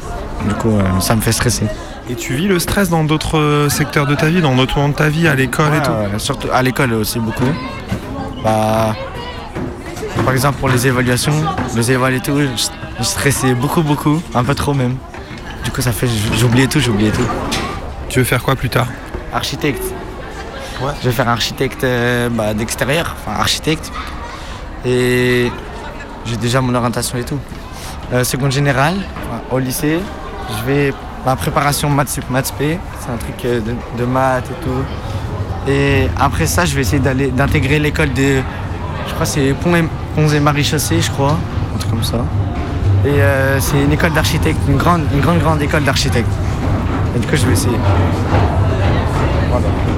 Du coup, euh, ça me fait stresser. Et tu vis le stress dans d'autres euh, secteurs de ta vie, dans d'autres moments de ta vie, à l'école et tout ouais, surtout à l'école aussi beaucoup. Bah, par exemple pour les évaluations, les évaluations et tout, je stressais beaucoup beaucoup, un peu trop même. Du coup ça fait j'oubliais tout, j'oubliais tout. Tu veux faire quoi plus tard? Architecte. Je vais faire architecte euh, bah, d'extérieur, enfin architecte. Et j'ai déjà mon orientation et tout. Euh, seconde générale, au lycée, je vais ma préparation maths maths p, c'est un truc euh, de, maths et tout. Et après ça, je vais essayer d'aller d'intégrer l'école de, je crois c'est Pont et, Ponts et Marie-Chaussée, je crois, un truc comme ça. Et c'est une école d'architecte, une grande, une grande, grande école d'architecte. Et du coup, je vais essayer. Voilà.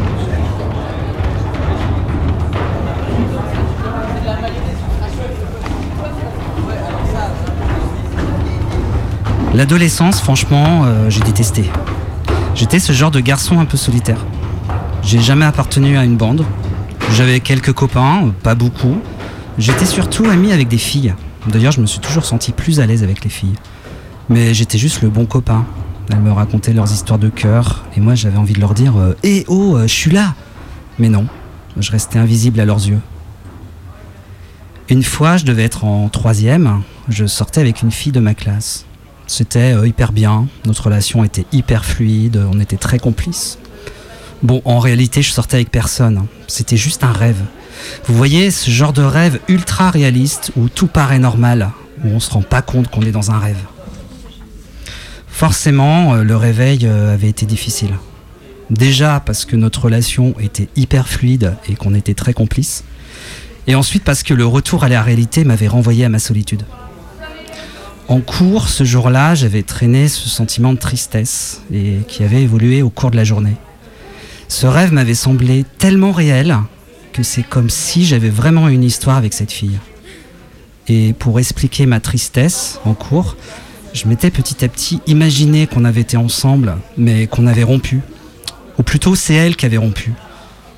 L'adolescence, franchement, euh, j'ai détesté. J'étais ce genre de garçon un peu solitaire. J'ai jamais appartenu à une bande. J'avais quelques copains, pas beaucoup. J'étais surtout ami avec des filles. D'ailleurs, je me suis toujours senti plus à l'aise avec les filles. Mais j'étais juste le bon copain. Elles me racontaient leurs histoires de cœur, et moi j'avais envie de leur dire euh, Eh oh, euh, je suis là Mais non, je restais invisible à leurs yeux. Une fois, je devais être en troisième, je sortais avec une fille de ma classe. C'était euh, hyper bien, notre relation était hyper fluide, on était très complices. Bon, en réalité, je sortais avec personne, c'était juste un rêve. Vous voyez, ce genre de rêve ultra réaliste où tout paraît normal, où on se rend pas compte qu'on est dans un rêve. Forcément, euh, le réveil euh, avait été difficile. Déjà parce que notre relation était hyper fluide et qu'on était très complices. Et ensuite parce que le retour à la réalité m'avait renvoyé à ma solitude. En cours, ce jour-là, j'avais traîné ce sentiment de tristesse et qui avait évolué au cours de la journée. Ce rêve m'avait semblé tellement réel que c'est comme si j'avais vraiment une histoire avec cette fille. Et pour expliquer ma tristesse en cours, je m'étais petit à petit imaginé qu'on avait été ensemble, mais qu'on avait rompu. Ou plutôt, c'est elle qui avait rompu.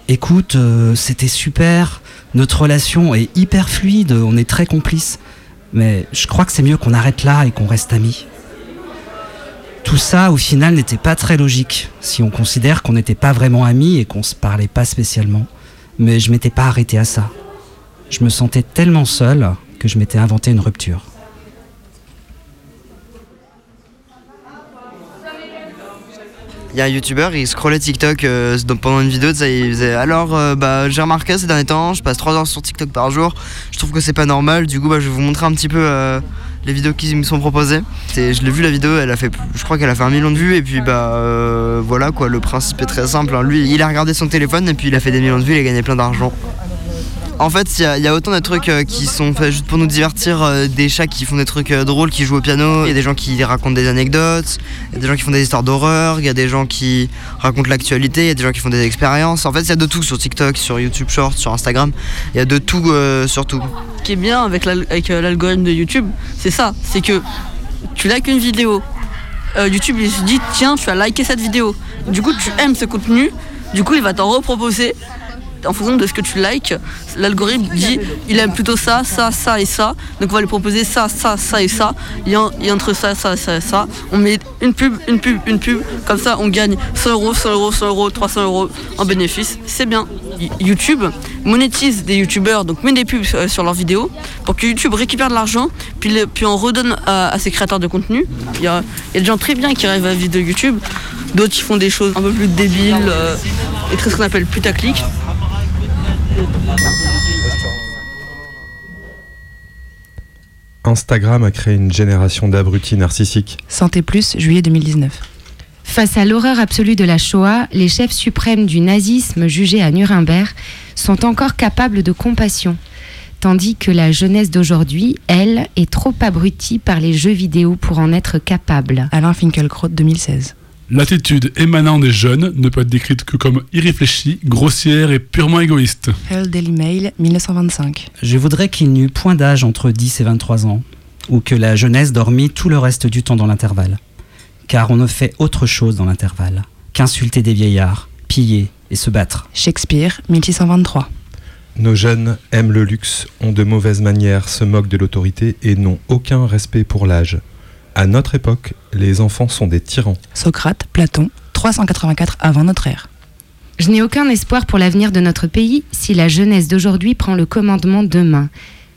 Écoute, euh, c'était super, notre relation est hyper fluide, on est très complices. Mais je crois que c'est mieux qu'on arrête là et qu'on reste amis. Tout ça, au final, n'était pas très logique, si on considère qu'on n'était pas vraiment amis et qu'on se parlait pas spécialement. Mais je m'étais pas arrêté à ça. Je me sentais tellement seul que je m'étais inventé une rupture. Il y a un youtubeur, il scrollait TikTok euh, pendant une vidéo, il faisait alors euh, bah, j'ai remarqué ces derniers temps, je passe 3 heures sur TikTok par jour, je trouve que c'est pas normal, du coup bah, je vais vous montrer un petit peu euh, les vidéos qui me sont proposées. Je l'ai vu la vidéo, elle a fait, je crois qu'elle a fait un million de vues et puis bah voilà quoi, le principe est très simple. hein. Lui il a regardé son téléphone et puis il a fait des millions de vues, il a gagné plein d'argent. En fait, il y, a- autant de trucs euh, qui sont faits juste pour nous divertir, euh, des chats qui font des trucs euh, drôles, qui jouent au piano, il y a des gens qui racontent des anecdotes, il y a des gens qui font des histoires d'horreur, il y a des gens qui racontent l'actualité, il y a des gens qui font des expériences. En fait, il y a de tout sur TikTok, sur YouTube Short, sur Instagram, il y a de tout sur tout. Ce qui est bien avec l'al- avec, l'algorithme de YouTube, c'est ça, c'est que tu likes une vidéo. YouTube il se dit tiens tu as liké cette vidéo. Du coup tu aimes ce contenu, du coup il va t'en reproposer en fonction de ce que tu likes. L'algorithme dit il aime plutôt ça, ça, ça et ça. Donc on va lui proposer ça, ça, ça et ça. Et, en- et entre ça, ça, ça et ça, on met une pub, une pub, une pub. Comme ça on gagne 100 euros, 100 euros, 100 euros, 300 euros en bénéfice. C'est bien. Y- YouTube monétise des youtubeurs, donc met des pubs euh, sur leurs vidéos pour que YouTube récupère de l'argent, puis, le- puis on redonne à, à ses créateurs de contenu. Il y a, il y a des gens très bien qui arrivent à vivre de YouTube, d'autres qui font des choses un peu plus débiles euh, et très ce qu'on appelle putaclic. Instagram a créé une génération d'abrutis narcissiques. Santé Plus, juillet 2019. Face à l'horreur absolue de la Shoah, les chefs suprêmes du nazisme jugés à Nuremberg sont encore capables de compassion, tandis que la jeunesse d'aujourd'hui, elle, est trop abrutie par les jeux vidéo pour en être capable. Alain Finkielkraut, 2016. L'attitude émanant des jeunes ne peut être décrite que comme irréfléchie, grossière et purement égoïste. Hell Daily Mail, 1925. Je voudrais qu'il n'y eût point d'âge entre 10 et 23 ans, ou que la jeunesse dormît tout le reste du temps dans l'intervalle. Car on ne fait autre chose dans l'intervalle qu'insulter des vieillards, piller et se battre. Shakespeare, 1623. Nos jeunes aiment le luxe, ont de mauvaises manières, se moquent de l'autorité et n'ont aucun respect pour l'âge. À notre époque, les enfants sont des tyrans. Socrate, Platon, 384 avant notre ère. Je n'ai aucun espoir pour l'avenir de notre pays si la jeunesse d'aujourd'hui prend le commandement demain.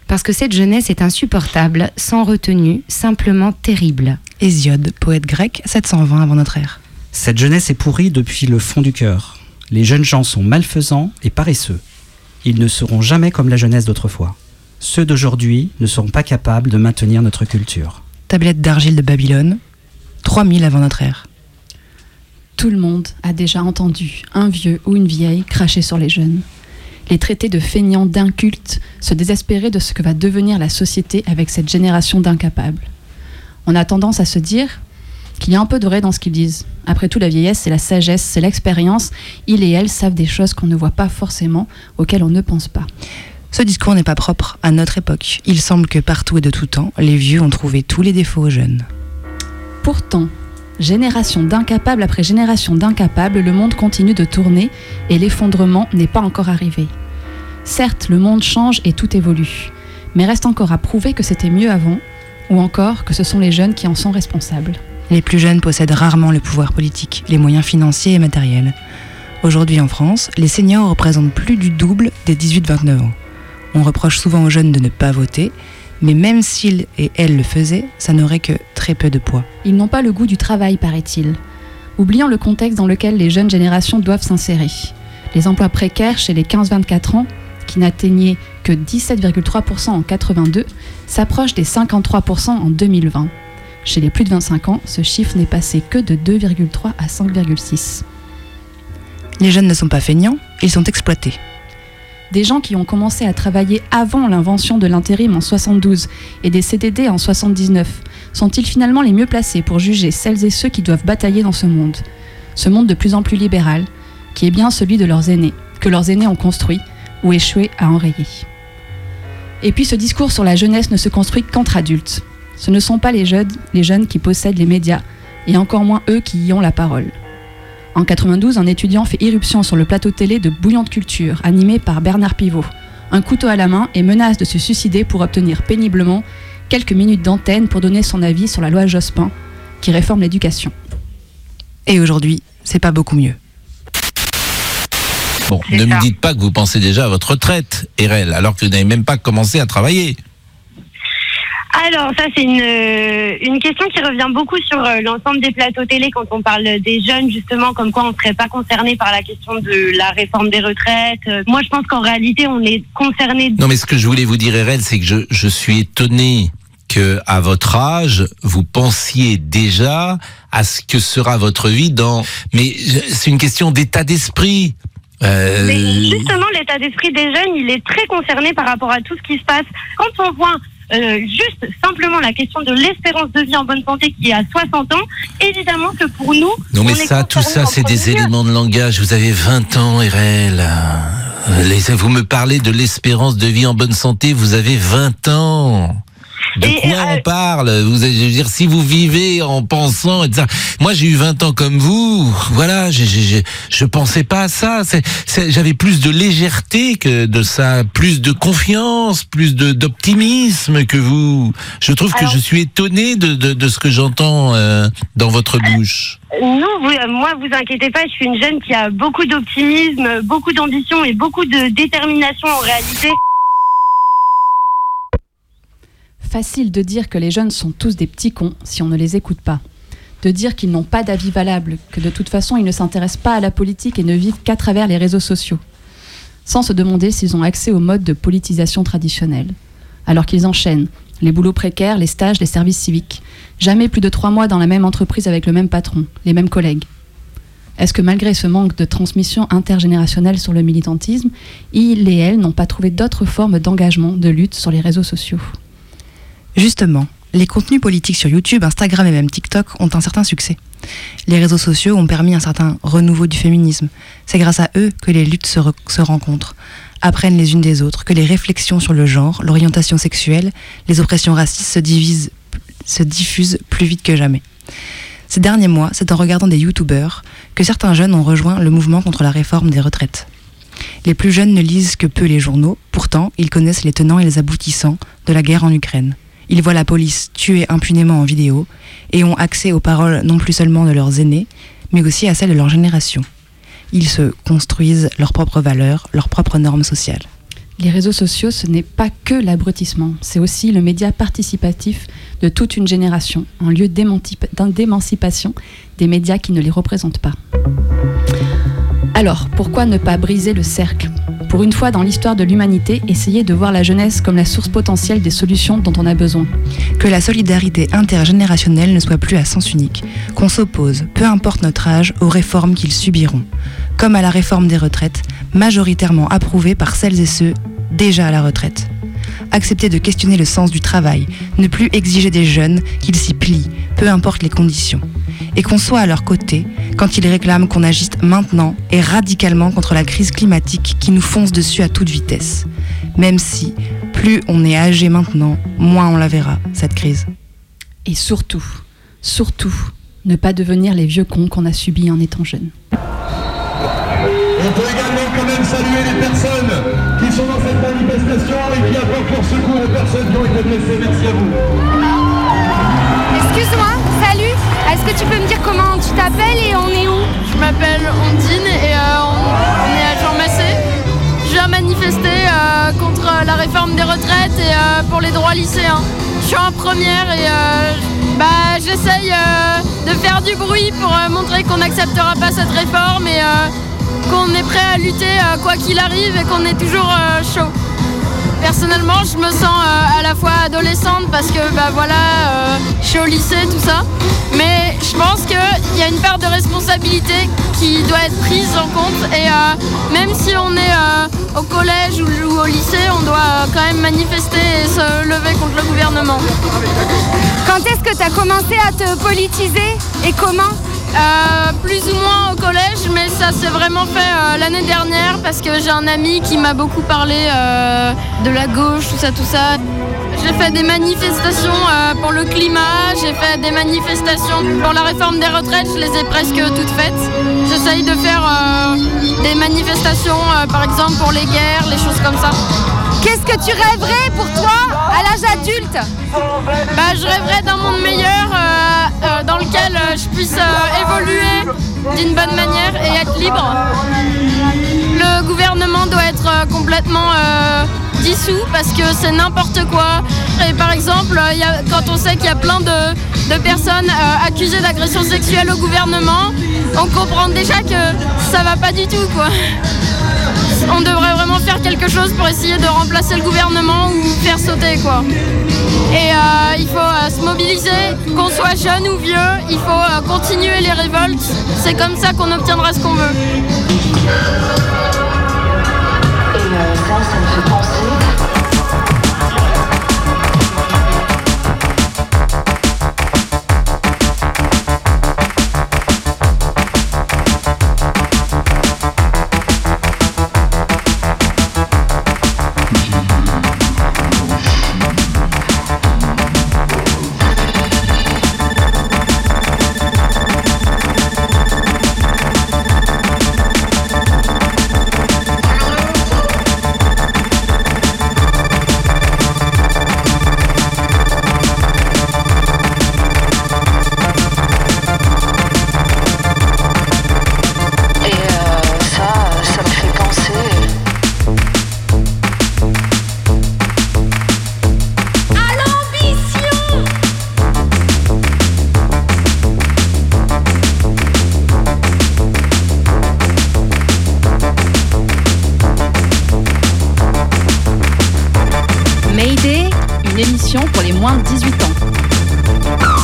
Parce que cette jeunesse est insupportable, sans retenue, simplement terrible. Hésiode, poète grec, 720 avant notre ère. Cette jeunesse est pourrie depuis le fond du cœur. Les jeunes gens sont malfaisants et paresseux. Ils ne seront jamais comme la jeunesse d'autrefois. Ceux d'aujourd'hui ne seront pas capables de maintenir notre culture. Tablette d'argile de Babylone, 3000 avant notre ère. Tout le monde a déjà entendu un vieux ou une vieille cracher sur les jeunes. Les traités de feignants d'incultes, se désespérer de ce que va devenir la société avec cette génération d'incapables. On a tendance à se dire qu'il y a un peu de vrai dans ce qu'ils disent. Après tout, la vieillesse, c'est la sagesse, c'est l'expérience. Ils et elles savent des choses qu'on ne voit pas forcément, auxquelles on ne pense pas. Ce discours n'est pas propre à notre époque. Il semble que partout et de tout temps, les vieux ont trouvé tous les défauts aux jeunes. Pourtant, génération d'incapables après génération d'incapables, le monde continue de tourner et l'effondrement n'est pas encore arrivé. Certes, le monde change et tout évolue, mais reste encore à prouver que c'était mieux avant, ou encore que ce sont les jeunes qui en sont responsables. Les plus jeunes possèdent rarement le pouvoir politique, les moyens financiers et matériels. Aujourd'hui en France, les seniors représentent plus du double des 18-29 ans. On reproche souvent aux jeunes de ne pas voter, mais même s'ils et elles le faisaient, ça n'aurait que très peu de poids. Ils n'ont pas le goût du travail, paraît-il. Oublions le contexte dans lequel les jeunes générations doivent s'insérer. Les emplois précaires chez les 15-24 ans, qui n'atteignaient que 17,3% en 82, s'approchent des 53% en 2020. Chez les plus de 25 ans, ce chiffre n'est passé que de 2,3 à 5,6. Les jeunes ne sont pas feignants, ils sont exploités. Des gens qui ont commencé à travailler avant l'invention de l'intérim en 72 et des CDD en 79 sont-ils finalement les mieux placés pour juger celles et ceux qui doivent batailler dans ce monde? Ce monde de plus en plus libéral, qui est bien celui de leurs aînés, que leurs aînés ont construit ou échoué à enrayer. Et puis ce discours sur la jeunesse ne se construit qu'entre adultes. Ce ne sont pas les jeunes, les jeunes qui possèdent les médias, et encore moins eux qui y ont la parole. En 92, un étudiant fait irruption sur le plateau télé de Bouillante Culture, animé par Bernard Pivot, un couteau à la main et menace de se suicider pour obtenir péniblement quelques minutes d'antenne pour donner son avis sur la loi Jospin, qui réforme l'éducation. Et aujourd'hui, c'est pas beaucoup mieux. Bon, ne me dites pas que vous pensez déjà à votre retraite, RL, alors que vous n'avez même pas commencé à travailler. Alors, ça, c'est une, euh, une question qui revient beaucoup sur euh, l'ensemble des plateaux télé quand on parle des jeunes, justement, comme quoi on ne serait pas concerné par la question de la réforme des retraites. Euh, Moi, je pense qu'en réalité, on est concerné. Non, mais ce que je voulais vous dire, RL, c'est que je, je suis étonné que à votre âge, vous pensiez déjà à ce que sera votre vie dans. Mais c'est une question d'état d'esprit. Euh, Mais justement, l'état d'esprit des jeunes, il est très concerné par rapport à tout ce qui se passe. Quand on voit euh, juste simplement la question de l'espérance de vie en bonne santé qui est à 60 ans, évidemment que pour nous, Non mais ça, tout ça, c'est des éléments de langage. Vous avez 20 ans, RL. Euh, vous me parlez de l'espérance de vie en bonne santé. Vous avez 20 ans. De Et, quoi euh, on parle vous, Je veux dire, si vous vivez en pensant, et ça, moi j'ai eu 20 ans comme vous, voilà, j'ai- j'ai- je pensais pas à ça. J'avais plus de légèreté que de ça, plus de confiance, plus d'optimisme que vous. Je trouve que je suis étonné de, de, de ce que j'entends euh, dans votre bouche. Non, vous, euh, moi, vous inquiétez pas, je suis une jeune qui a beaucoup d'optimisme, beaucoup d'ambition et beaucoup de détermination en réalité. Facile de dire que les jeunes sont tous des petits cons si on ne les écoute pas. De dire qu'ils n'ont pas d'avis valable, que de toute façon ils ne s'intéressent pas à la politique et ne vivent qu'à travers les réseaux sociaux. Sans se demander s'ils ont accès au mode de politisation traditionnel. Alors qu'ils enchaînent les boulots précaires, les stages, les services civiques. Jamais plus de trois mois dans la même entreprise avec le même patron, les mêmes collègues. Est-ce que malgré ce manque de transmission intergénérationnelle sur le militantisme, ils et elles n'ont pas trouvé d'autres formes d'engagement, de lutte sur les réseaux sociaux? Justement, les contenus politiques sur YouTube, Instagram et même TikTok ont un certain succès. Les réseaux sociaux ont permis un certain renouveau du féminisme. C'est grâce à eux que les luttes se, re- se rencontrent, apprennent les unes des autres, que les réflexions sur le genre, l'orientation sexuelle, les oppressions racistes se, se diffusent plus vite que jamais. Ces derniers mois, c'est en regardant des youtubeurs que certains jeunes ont rejoint le mouvement contre la réforme des retraites. Les plus jeunes ne lisent que peu les journaux, pourtant ils connaissent les tenants et les aboutissants de la guerre en Ukraine. Ils voient la police tuer impunément en vidéo et ont accès aux paroles non plus seulement de leurs aînés, mais aussi à celles de leur génération. Ils se construisent leurs propres valeurs, leurs propres normes sociales. Les réseaux sociaux, ce n'est pas que l'abrutissement, c'est aussi le média participatif de toute une génération, un lieu d'émancipation des médias qui ne les représentent pas. Alors, pourquoi ne pas briser le cercle? Pour une fois dans l'histoire de l'humanité, essayer de voir la jeunesse comme la source potentielle des solutions dont on a besoin. Que la solidarité intergénérationnelle ne soit plus à sens unique, qu'on s'oppose, peu importe notre âge, aux réformes qu'ils subiront, comme à la réforme des retraites, majoritairement approuvée par celles et ceux déjà à la retraite. Accepter de questionner le sens du travail, ne plus exiger des jeunes qu'ils s'y plient, peu importe les conditions, et qu'on soit à leur côté quand ils réclament qu'on agisse maintenant et radicalement contre la crise climatique qui nous fonce dessus à toute vitesse. Même si, plus on est âgé maintenant, moins on la verra, cette crise. Et surtout, surtout, ne pas devenir les vieux cons qu'on a subis en étant jeunes. On peut également quand même saluer les personnes Merci à vous. Excuse-moi, salut. Est-ce que tu peux me dire comment tu t'appelles et on est où? Je m'appelle Ondine et euh, on, on est à Jean Massé. Je viens manifester euh, contre la réforme des retraites et euh, pour les droits lycéens. Je suis en première et euh, bah, j'essaye euh, de faire du bruit pour euh, montrer qu'on n'acceptera pas cette réforme et euh, qu'on est prêt à lutter euh, quoi qu'il arrive et qu'on est toujours euh, chaud. Personnellement, je me sens euh, à la fois adolescente parce que bah voilà, euh, je suis au lycée, tout ça. Mais je pense qu'il y a une part de responsabilité qui doit être prise en compte. Et euh, même si on est au collège ou, ou au lycée, on doit quand même manifester et se lever contre le gouvernement. Quand est-ce que tu as commencé à te politiser et comment? Euh, plus ou moins au collège, mais ça s'est vraiment fait euh, l'année dernière parce que j'ai un ami qui m'a beaucoup parlé euh, de la gauche, tout ça, tout ça. J'ai fait des manifestations pour le climat, j'ai fait des manifestations pour la réforme des retraites, je les ai presque toutes faites. J'essaye de faire des manifestations, par exemple pour les guerres, les choses comme ça. Qu'est-ce que tu rêverais pour toi à l'âge adulte? Bah, je rêverais d'un monde meilleur euh, dans lequel euh, je puisse euh, évoluer d'une bonne manière et être libre. Le gouvernement doit être complètement dissous parce que c'est n'importe quoi. Et par exemple, quand on sait qu'il y a plein de, personnes accusées d'agression sexuelle au gouvernement, on comprend déjà que ça va pas du tout quoi. On devrait vraiment faire quelque chose pour essayer de remplacer le gouvernement ou faire sauter quoi. Et euh, il faut euh, se mobiliser, qu'on soit jeune ou vieux, il faut euh, continuer les révoltes. C'est comme ça qu'on obtiendra ce qu'on veut. Et une émission pour les moins de 18 ans.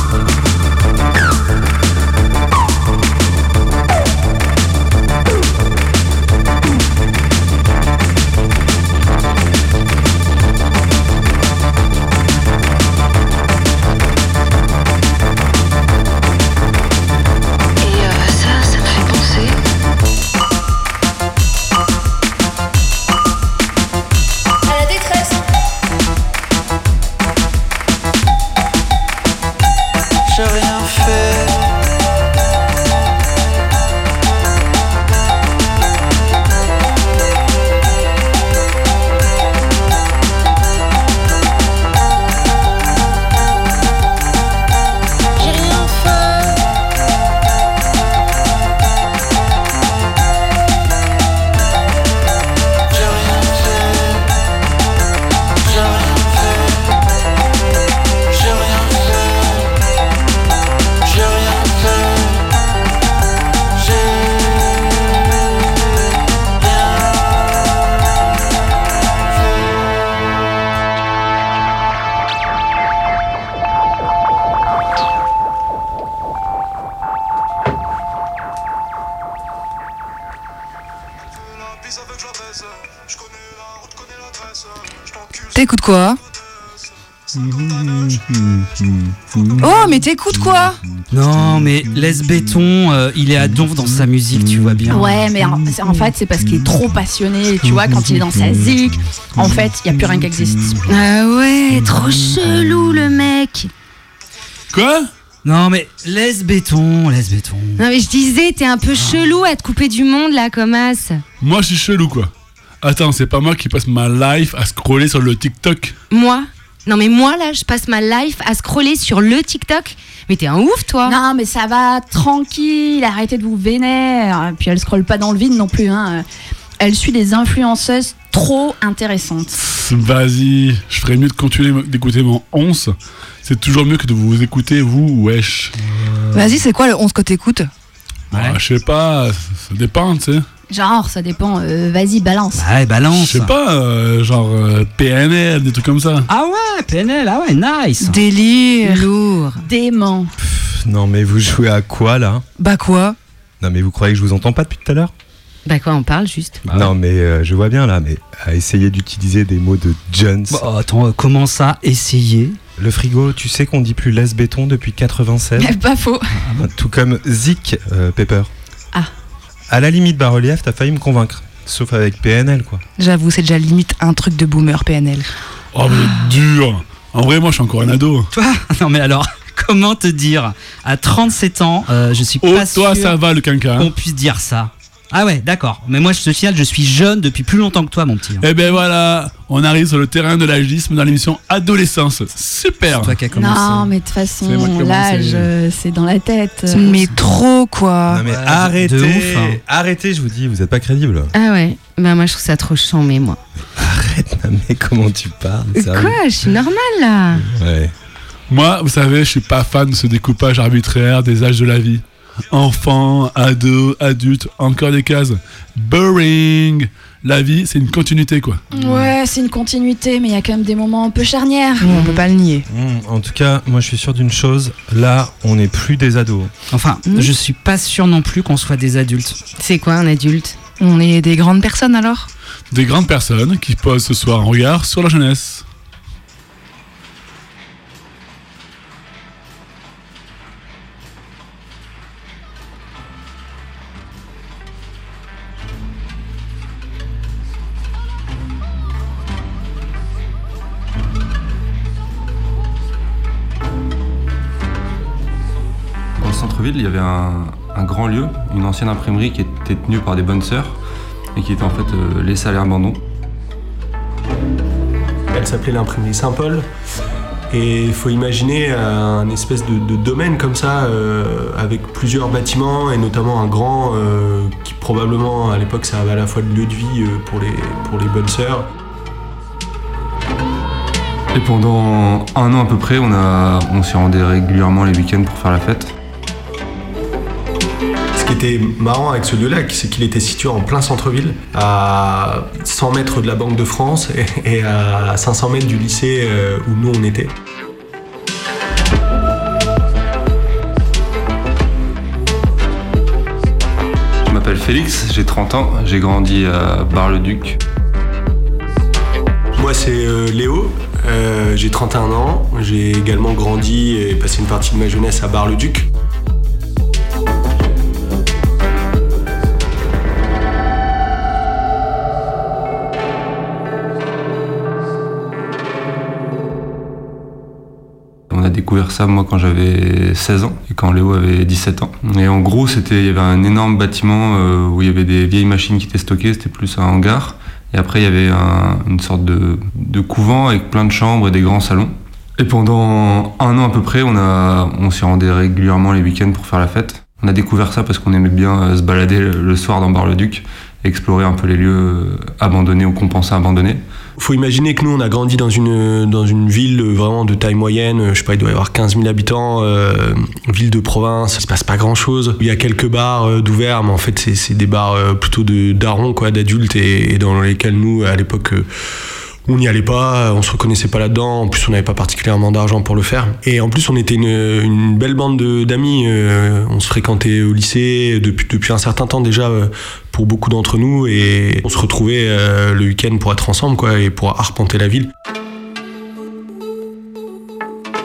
T'écoutes quoi Oh, mais t'écoutes quoi Non, mais laisse béton, euh, il est à donf dans sa musique, tu vois bien. Ouais, mais en fait, c'est parce qu'il est trop passionné. Tu vois, quand il est dans sa zik, en fait, il n'y a plus rien qui existe. Ah ouais, trop chelou le mec. Quoi Non, mais laisse béton, laisse béton. Non mais je disais, t'es un peu chelou à te couper du monde là comme as. Moi, je suis chelou, quoi. Attends, c'est pas moi qui passe ma life à scroller sur le TikTok. Moi Non mais moi là, je passe ma life à scroller sur le TikTok. Mais t'es un ouf toi. Non, mais ça va, tranquille, arrêtez de vous vénérer. Puis elle scrolle pas dans le vide non plus. Hein. Elle suit des influenceuses trop intéressantes. Vas-y, je ferais mieux de continuer d'écouter mon 11. C'est toujours mieux que de vous écouter, vous, wesh. Vas-y, c'est quoi le 11 que t'écoutes? Ah, je sais pas, ça dépend, tu sais. Genre, ça dépend. euh, Vas-y, balance. Ouais, balance. Je sais pas, euh, genre euh, PNL, des trucs comme ça. Ah ouais, PNL, ah ouais, nice. Délire. Lourd. Dément. Pff, Non, mais vous jouez à quoi là? Bah quoi? Non, mais vous croyez que je vous entends pas depuis tout à l'heure? Bah quoi, on parle juste. Non, mais euh, je vois bien là, mais à essayer d'utiliser des mots de Jones. Bon, attends, euh, comment ça, essayer? Le frigo, tu sais qu'on dit plus laisse béton depuis 96 Pas faux. Tout comme Zik euh, Pepper. Ah. À la limite bas-relief, t'as failli me convaincre. Sauf avec PNL, quoi. J'avoue, c'est déjà limite un truc de boomer PNL. Oh, mais dur. En vrai, moi, je suis encore un ado. Toi Non mais alors, comment te dire? À 37 ans, euh, je suis Oh, pas toi, sûr ça va, le quinquin. qu'on puisse dire ça. Ah ouais, d'accord. Mais moi, je te signale, je suis jeune depuis plus longtemps que toi, mon petit. Eh ben voilà, on arrive sur le terrain de l'agisme dans l'émission Adolescence. Super. Toi qui as commencé. Non, mais de toute façon, l'âge, c'est dans la tête. Mais trop quoi. non, mais ouais, arrêtez. de ouf, hein. Arrêtez, je vous dis, vous êtes pas crédible. Ah ouais. Bah moi je trouve ça trop chambé moi. Arrête, mais comment tu parles Quoi Je suis normale là. Ouais. Moi, vous savez, je suis pas fan de ce découpage arbitraire des âges de la vie. Enfant, ado, adulte, encore des cases. Boring. La vie, c'est une continuité, quoi. Ouais, c'est une continuité, mais il y a quand même des moments un peu charnières. On peut pas le nier. Hmm, en tout cas, moi je suis sûr d'une chose, là, on n'est plus des ados. Enfin, je suis pas sûr non plus qu'on soit des adultes. C'est quoi un adulte? On est des grandes personnes alors? Des grandes personnes qui posent ce soir un regard sur la jeunesse. Ancienne imprimerie qui était tenue par des bonnes sœurs et qui était en fait euh, laissée à l'abandon. Elle s'appelait l'imprimerie Saint-Paul. Et il faut imaginer un espèce de, de domaine comme ça, euh, avec plusieurs bâtiments, et notamment un grand euh, qui probablement à l'époque servait à la fois de lieu de vie euh, pour, les, pour les bonnes sœurs. Et pendant un an à peu près, on, a, on s'y rendait régulièrement les week-ends pour faire la fête. Ce qui était marrant avec ce lieu-là, c'est qu'il était situé en plein centre-ville, à 100 mètres de la Banque de France et, et à 500 mètres du lycée euh, où nous on était. Je m'appelle Félix, j'ai 30 ans, j'ai grandi à Bar-le-Duc. Moi, c'est euh, Léo. euh, j'ai 31 ans. J'ai également grandi et passé une partie de ma jeunesse à Bar-le-Duc. Découvert ça moi quand j'avais 16 ans et quand Léo avait 17 ans. Et en gros, c'était il y avait un énorme bâtiment euh, où il y avait des vieilles machines qui étaient stockées, c'était plus un hangar. Et après, il y avait un- une sorte de, de couvent avec plein de chambres et des grands salons. Et pendant un an à peu près, on, on s'y rendait régulièrement les week-ends pour faire la fête. On a découvert ça parce qu'on aimait bien euh, se balader le, soir dans Bar-le-Duc, explorer un peu les lieux abandonnés ou qu'on pensait abandonnés. Faut imaginer que nous, on a grandi dans une, dans une ville euh, vraiment de taille moyenne. euh, Je sais pas, il doit y avoir 15 000 habitants, euh, ville de province. Il se passe pas grand chose. Il y a quelques bars d'ouverts, mais en fait, c'est des bars plutôt de darons, quoi, d'adultes, et, dans lesquels nous, à l'époque, on n'y allait pas, on se reconnaissait pas là-dedans. En plus, on n'avait pas particulièrement d'argent pour le faire. Et en plus, on était une, belle bande de- d'amis. euh, on se fréquentait au lycée depuis, un certain temps déjà euh, pour beaucoup d'entre nous. Et on se retrouvait euh, le week-end pour être ensemble, et pour arpenter la ville.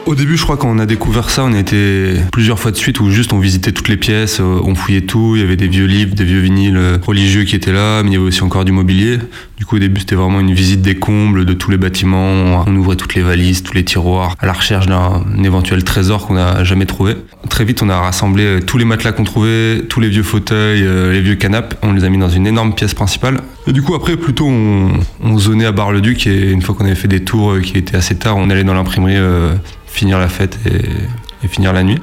Au début, je crois quand on a découvert ça, on a été plusieurs fois de suite où juste on visitait toutes les pièces, euh, on fouillait tout, il y avait des vieux livres, des vieux vinyles euh, religieux qui étaient là, mais il y avait aussi encore du mobilier. Du coup, au début, c'était vraiment une visite des combles de tous les bâtiments. On ouvrait toutes les valises, tous les tiroirs, à la recherche d'un éventuel trésor qu'on n'a jamais trouvé. Très vite, on a rassemblé euh, tous les matelas qu'on trouvait, tous les vieux fauteuils, les vieux canapes. On les a mis dans une énorme pièce principale. Et du coup, après, plutôt, on, on zonait à Bar-le-Duc. Et une fois qu'on avait fait des tours qui étaient assez tard, on allait dans l'imprimerie finir la fête et, finir la nuit.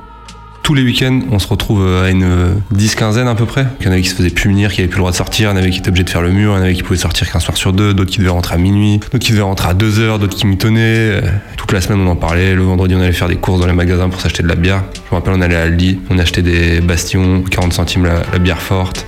Tous les week-ends, on se retrouve à une dix-quinzaine à peu près. Il y en avait qui se faisaient punir, qui n'avaient plus le droit de sortir, il y en avait qui étaient obligés de faire le mur, il y en avait qui pouvaient sortir qu'un soir sur deux, d'autres qui devaient rentrer à minuit, d'autres qui devaient rentrer à deux heures, d'autres qui mitonnaient. Euh, Toute la semaine, on en parlait. Le vendredi, on allait faire des courses dans les magasins pour s'acheter de la bière. Je me rappelle, on allait à Aldi, on achetait des bastions, 40 centimes la bière forte.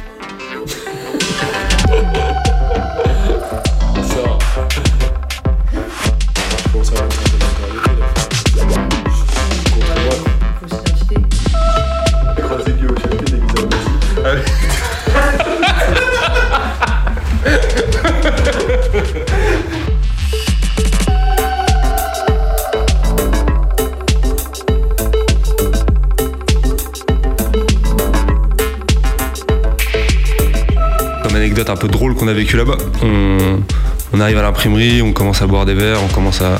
Un peu drôle qu'on a vécu là-bas, on, arrive à l'imprimerie, on commence à boire des verres, on commence à,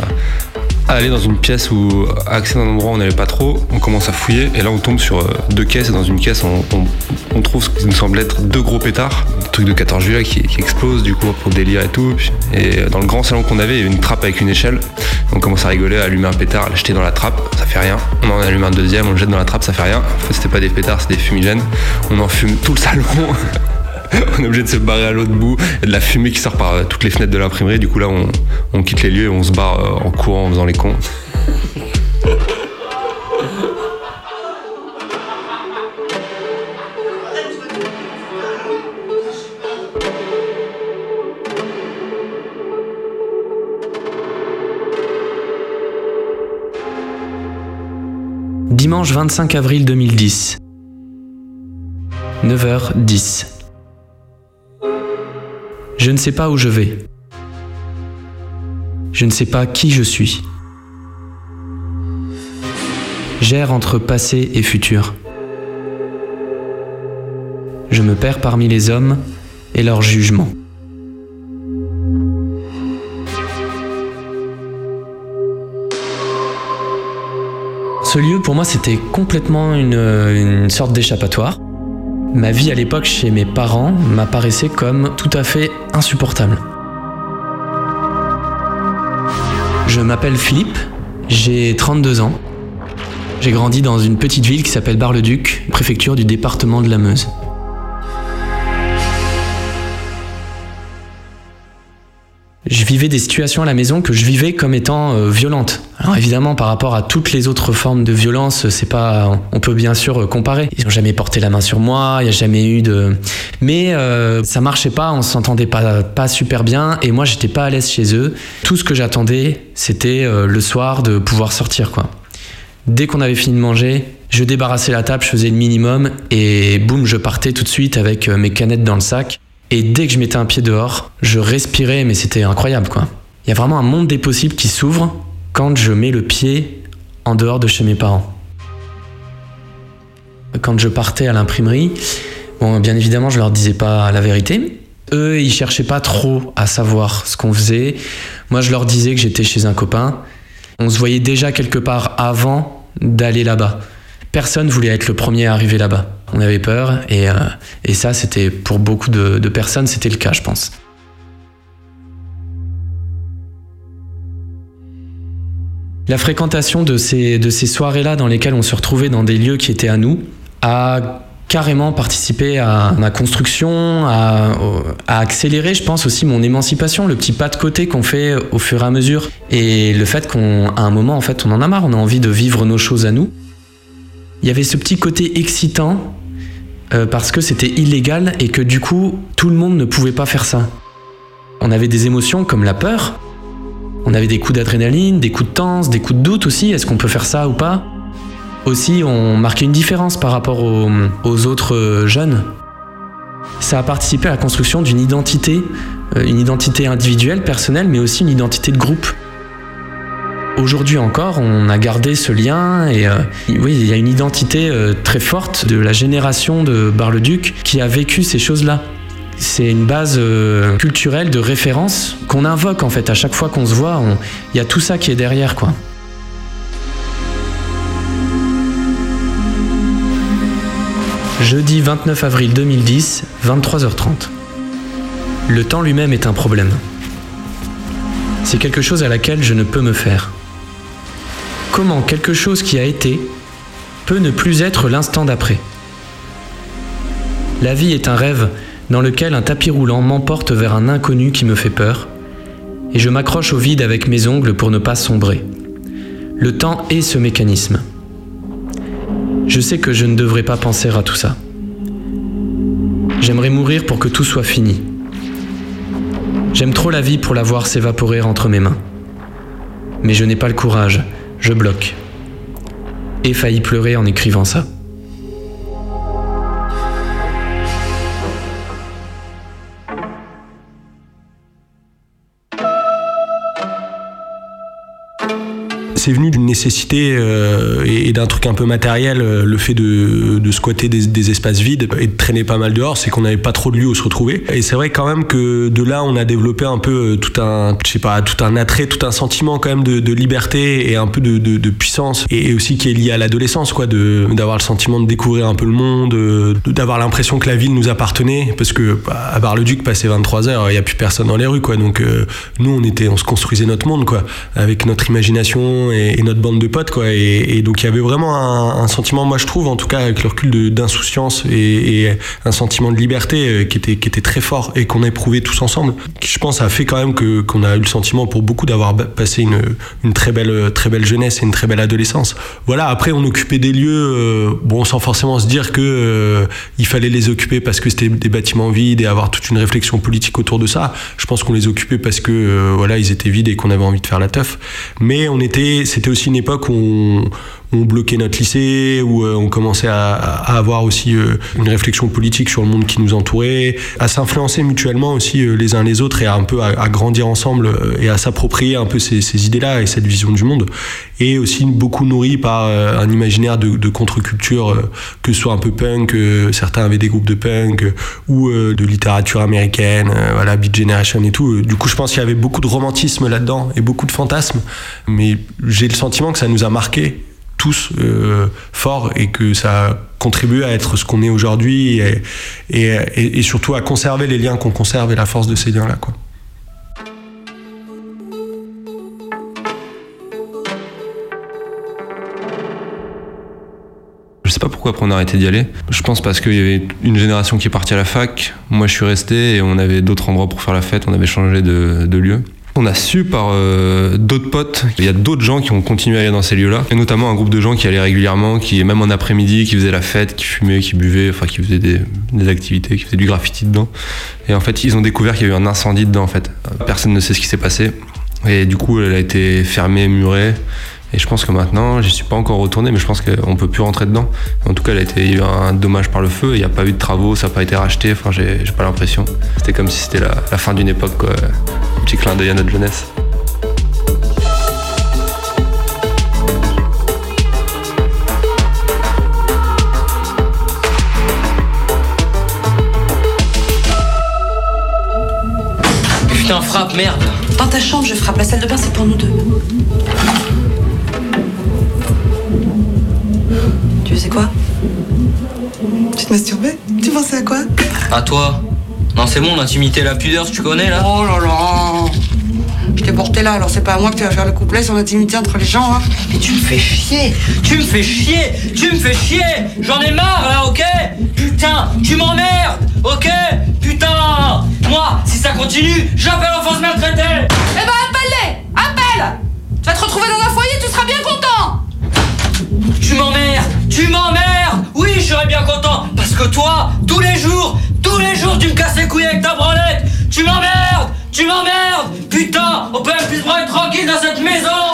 aller dans une pièce où, à accéder à un endroit on n'allait pas trop, on commence à fouiller et là on tombe sur euh, deux caisses et dans une caisse on, trouve ce qui nous semble être deux gros pétards, des trucs de 14 juillet qui, explosent du coup pour délire et tout. Et dans le grand salon qu'on avait, il y avait une trappe avec une échelle. On commence à rigoler, à allumer un pétard, à l'acheter dans la trappe, ça fait rien. On en allume un deuxième, on le jette dans la trappe, ça fait rien. En fait c'était pas des pétards, c'est des fumigènes. On en fume tout le salon. on est obligé de se barrer à l'autre bout. Il y a de la fumée qui sort par euh, toutes les fenêtres de l'imprimerie. Du coup, là, on, quitte les lieux et on se barre euh, en courant en faisant les cons. Dimanche 25 avril 2010. 9h10. Je ne sais pas où je vais. Je ne sais pas qui je suis. J'erre entre passé et futur. Je me perds parmi les hommes et leurs jugements. Ce lieu, pour moi, c'était complètement une, une sorte d'échappatoire. Ma vie à l'époque chez mes parents m'apparaissait comme tout à fait insupportable. Je m'appelle Philippe, j'ai 32 ans. J'ai grandi dans une petite ville qui s'appelle Bar-le-Duc, préfecture du département de la Meuse. Je vivais des situations à la maison que je vivais comme étant euh, violentes. Alors évidemment, par rapport à toutes les autres formes de violence, c'est pas, on peut bien sûr euh, comparer. Ils ont jamais porté la main sur moi, il y a jamais eu de, mais euh, ça marchait pas, on s'entendait pas pas super bien, et moi j'étais pas à l'aise chez eux. Tout ce que j'attendais, c'était euh, le soir de pouvoir sortir quoi. Dès qu'on avait fini de manger, je débarrassais la table, je faisais le minimum, et boum, je partais tout de suite avec euh, mes canettes dans le sac. Et dès que je mettais un pied dehors, je respirais, mais c'était incroyable quoi. Il y a vraiment un monde des possibles qui s'ouvre quand je mets le pied en dehors de chez mes parents. Quand je partais à l'imprimerie, bien évidemment, je leur disais pas la vérité. Eux, ils cherchaient pas trop à savoir ce qu'on faisait. Moi, je leur disais que j'étais chez un copain. On se voyait déjà quelque part avant d'aller là-bas. Personne voulait être le premier à arriver là-bas. On avait peur et, euh, et ça, c'était pour beaucoup de, de personnes, c'était le cas, je pense. La fréquentation de ces, de ces soirées-là dans lesquelles on se retrouvait dans des lieux qui étaient à nous a carrément participé à ma construction, à, à accélérer, je pense aussi mon émancipation, le petit pas de côté qu'on fait au fur et à mesure, et le fait qu'à un moment, en fait, on en a marre, on a envie de vivre nos choses à nous. Il y avait ce petit côté excitant euh, parce que c'était illégal et que du coup, tout le monde ne pouvait pas faire ça. On avait des émotions comme la peur, on avait des coups d'adrénaline, des coups de tense, des coups de doute aussi, est-ce qu'on peut faire ça ou pas? Aussi, on marquait une différence par rapport aux, autres euh, jeunes. Ça a participé à la construction d'une identité, euh, une identité individuelle, personnelle, mais aussi une identité de groupe. Aujourd'hui encore, on a gardé ce lien et euh, oui, il y a une identité euh, très forte de la génération de Bar-le-Duc qui a vécu ces choses-là. C'est une base euh, culturelle de référence qu'on invoque en fait à chaque fois qu'on se voit. Il y a tout ça qui est derrière quoi. Jeudi 29 avril 2010, 23h30. Le temps lui-même est un problème. C'est quelque chose à laquelle je ne peux me faire. Comment quelque chose qui a été peut ne plus être l'instant d'après La vie est un rêve dans lequel un tapis roulant m'emporte vers un inconnu qui me fait peur, et je m'accroche au vide avec mes ongles pour ne pas sombrer. Le temps est ce mécanisme. Je sais que je ne devrais pas penser à tout ça. J'aimerais mourir pour que tout soit fini. J'aime trop la vie pour la voir s'évaporer entre mes mains. Mais je n'ai pas le courage, je bloque. Et failli pleurer en écrivant ça. C'est venu d'une nécessité euh, et, d'un truc un peu matériel, euh, le fait de, squatter des, espaces vides et de traîner pas mal dehors, c'est qu'on n'avait pas trop de lieux où se retrouver. Et c'est vrai quand même que de là, on a développé un peu euh, tout un, je sais pas, tout un attrait, tout un sentiment quand même de, liberté et un peu de, puissance, et, aussi qui est lié à l'adolescence, quoi, d'avoir le sentiment de découvrir un peu le monde, de- d'avoir l'impression que la ville nous appartenait, parce que bah, à Bar-le-Duc, passé 23 heures, il y a plus personne dans les rues, quoi. Donc nous, on était, on se construisait notre monde, quoi, avec notre imagination et, et notre bande de potes, quoi. Et, donc il y avait vraiment un, sentiment, moi je trouve, en tout cas avec le recul d'insouciance et, un sentiment de liberté euh, qui était qui était très fort et qu'on éprouvait tous ensemble. Je pense a fait quand même que qu'on a eu le sentiment pour beaucoup d'avoir passé une, une très belle très belle jeunesse et une très belle adolescence. Voilà. Après, on occupait des lieux, euh, bon, sans forcément se dire que euh, il fallait les occuper parce que c'était des bâtiments vides et avoir toute une réflexion politique autour de ça. Je pense qu'on les occupait parce que euh, voilà, ils étaient vides et qu'on avait envie de faire la teuf. Mais on était, c'était aussi une époque où on, on bloquait notre lycée, où euh, on commençait à, avoir aussi euh, une réflexion politique sur le monde qui nous entourait, à s'influencer mutuellement aussi euh, les uns les autres et à un peu à, grandir ensemble et à s'approprier un peu ces, idées-là et cette vision du monde. Et aussi beaucoup nourri par un imaginaire de, de contre-culture, que ce soit un peu punk, certains avaient des groupes de punk, ou de littérature américaine, voilà, Beat Generation et tout. Du coup, je pense qu'il y avait beaucoup de romantisme là-dedans et beaucoup de fantasmes, mais j'ai le sentiment que ça nous a marqué tous euh, fort et que ça a contribué à être ce qu'on est aujourd'hui et, surtout à conserver les liens qu'on conserve et la force de ces liens-là. Je sais pas pourquoi après on a arrêté d'y aller. Je pense parce qu'il y avait une génération qui est partie à la fac. Moi, je suis resté et on avait d'autres endroits pour faire la fête. On avait changé de lieu. On a su par euh, d'autres potes, il y a d'autres gens qui ont continué à aller dans ces lieux-là, et notamment un groupe de gens qui allaient régulièrement, qui même en après-midi, qui faisaient la fête, qui fumaient, qui buvaient, enfin qui faisaient des, activités, qui faisaient du graffiti dedans. Et en fait, ils ont découvert qu'il y a eu un incendie dedans. En fait, personne ne sait ce qui s'est passé, et du coup, elle a été fermée, murée. Et je pense que maintenant, j'y suis pas encore retourné, mais je pense qu'on peut plus rentrer dedans. En tout cas, elle a été, il y a eu un dommage par le feu, il n'y a pas eu de travaux, ça n'a pas été racheté, enfin, j'ai pas l'impression. C'était comme si c'était la, la fin d'une époque, quoi. Un petit clin d'œil à notre jeunesse. Putain, frappe, merde. Dans ta chambre, je frappe. La salle de bain, c'est pour nous deux. Tu sais quoi Tu te masturbais Tu pensais à quoi À toi. Non, c'est bon, l'intimité et la pudeur, tu connais là Oh là là. Je t'ai porté là, alors c'est pas à moi que tu vas faire le couplet sur l'intimité entre les gens, hein. Mais tu me fais chier. Tu me fais chier. Tu me fais chier. J'en ai marre là, ok Putain, tu m'emmerdes Ok Putain. Moi, si ça continue, j'appelle l'enfance maltraitée. Eh ben appelle-les. Appelle. Tu vas te retrouver dans un foyer, tu seras bien content. Tu m'emmerdes Tu m'emmerdes. Oui, je serais bien content. Parce que toi, tous les jours, tous les jours, tu me casses les couilles avec ta branlette. Tu m'emmerdes. Tu m'emmerdes. Putain On peut même plus se tranquille dans cette maison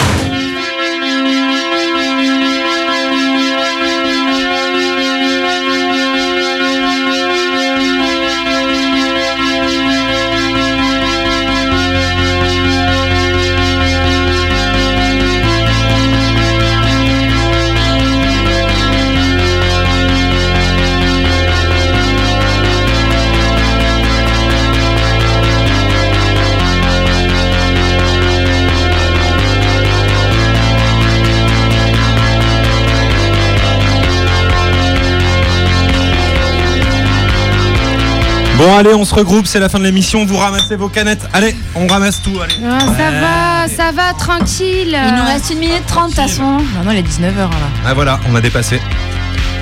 Bon, allez, on se regroupe, c'est la fin de l'émission. Vous ramassez vos canettes. Allez, on ramasse tout. Allez. Ah, ça va, ça va, tranquille. Il nous reste une minute trente de toute façon. Maintenant, il est 19h là. Ah voilà, on a dépassé.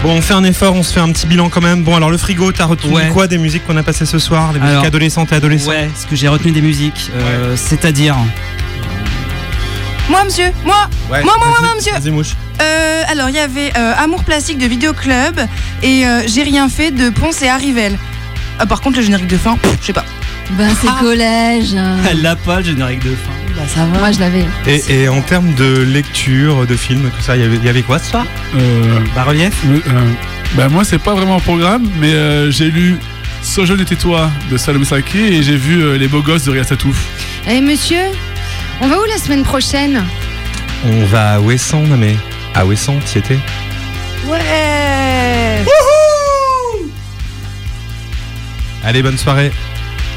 Bon, on fait un effort, on se fait un petit bilan quand même. Bon, alors le frigo, t'as retenu Ouais. quoi des musiques qu'on a passées ce soir Les musiques Alors, adolescentes et adolescents Ouais, ce que j'ai retenu des musiques, euh, c'est-à-dire. Moi, monsieur, moi, Ouais, moi, moi, moi, moi, monsieur. Vas-y, mouche. Euh, alors, il y avait euh, Amour plastique de Vidéo Club et euh, J'ai rien fait de Ponce et Arrivel. Ah, par contre, le générique de fin, je sais pas. Ben, c'est Ah. collège. Elle l'a pas, le générique de fin. Bah, ça va. Moi, je l'avais. Et, et en termes de lecture, de films, tout ça, il y avait- il y avait quoi ce soir Euh, Bas-relief? euh, ben moi c'est pas vraiment un programme, mais euh, j'ai lu So jeune était toi de Salomé Saki et j'ai vu euh, Les beaux gosses de Ria Satouf. Eh monsieur, on va où la semaine prochaine? On va à Ouessant, non mais. À Ouessant, t'y étais Ouais Allez, bonne soirée.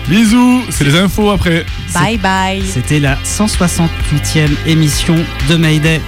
Bisous, c'est les infos après. Bye bye C'était la 168e émission de Mayday.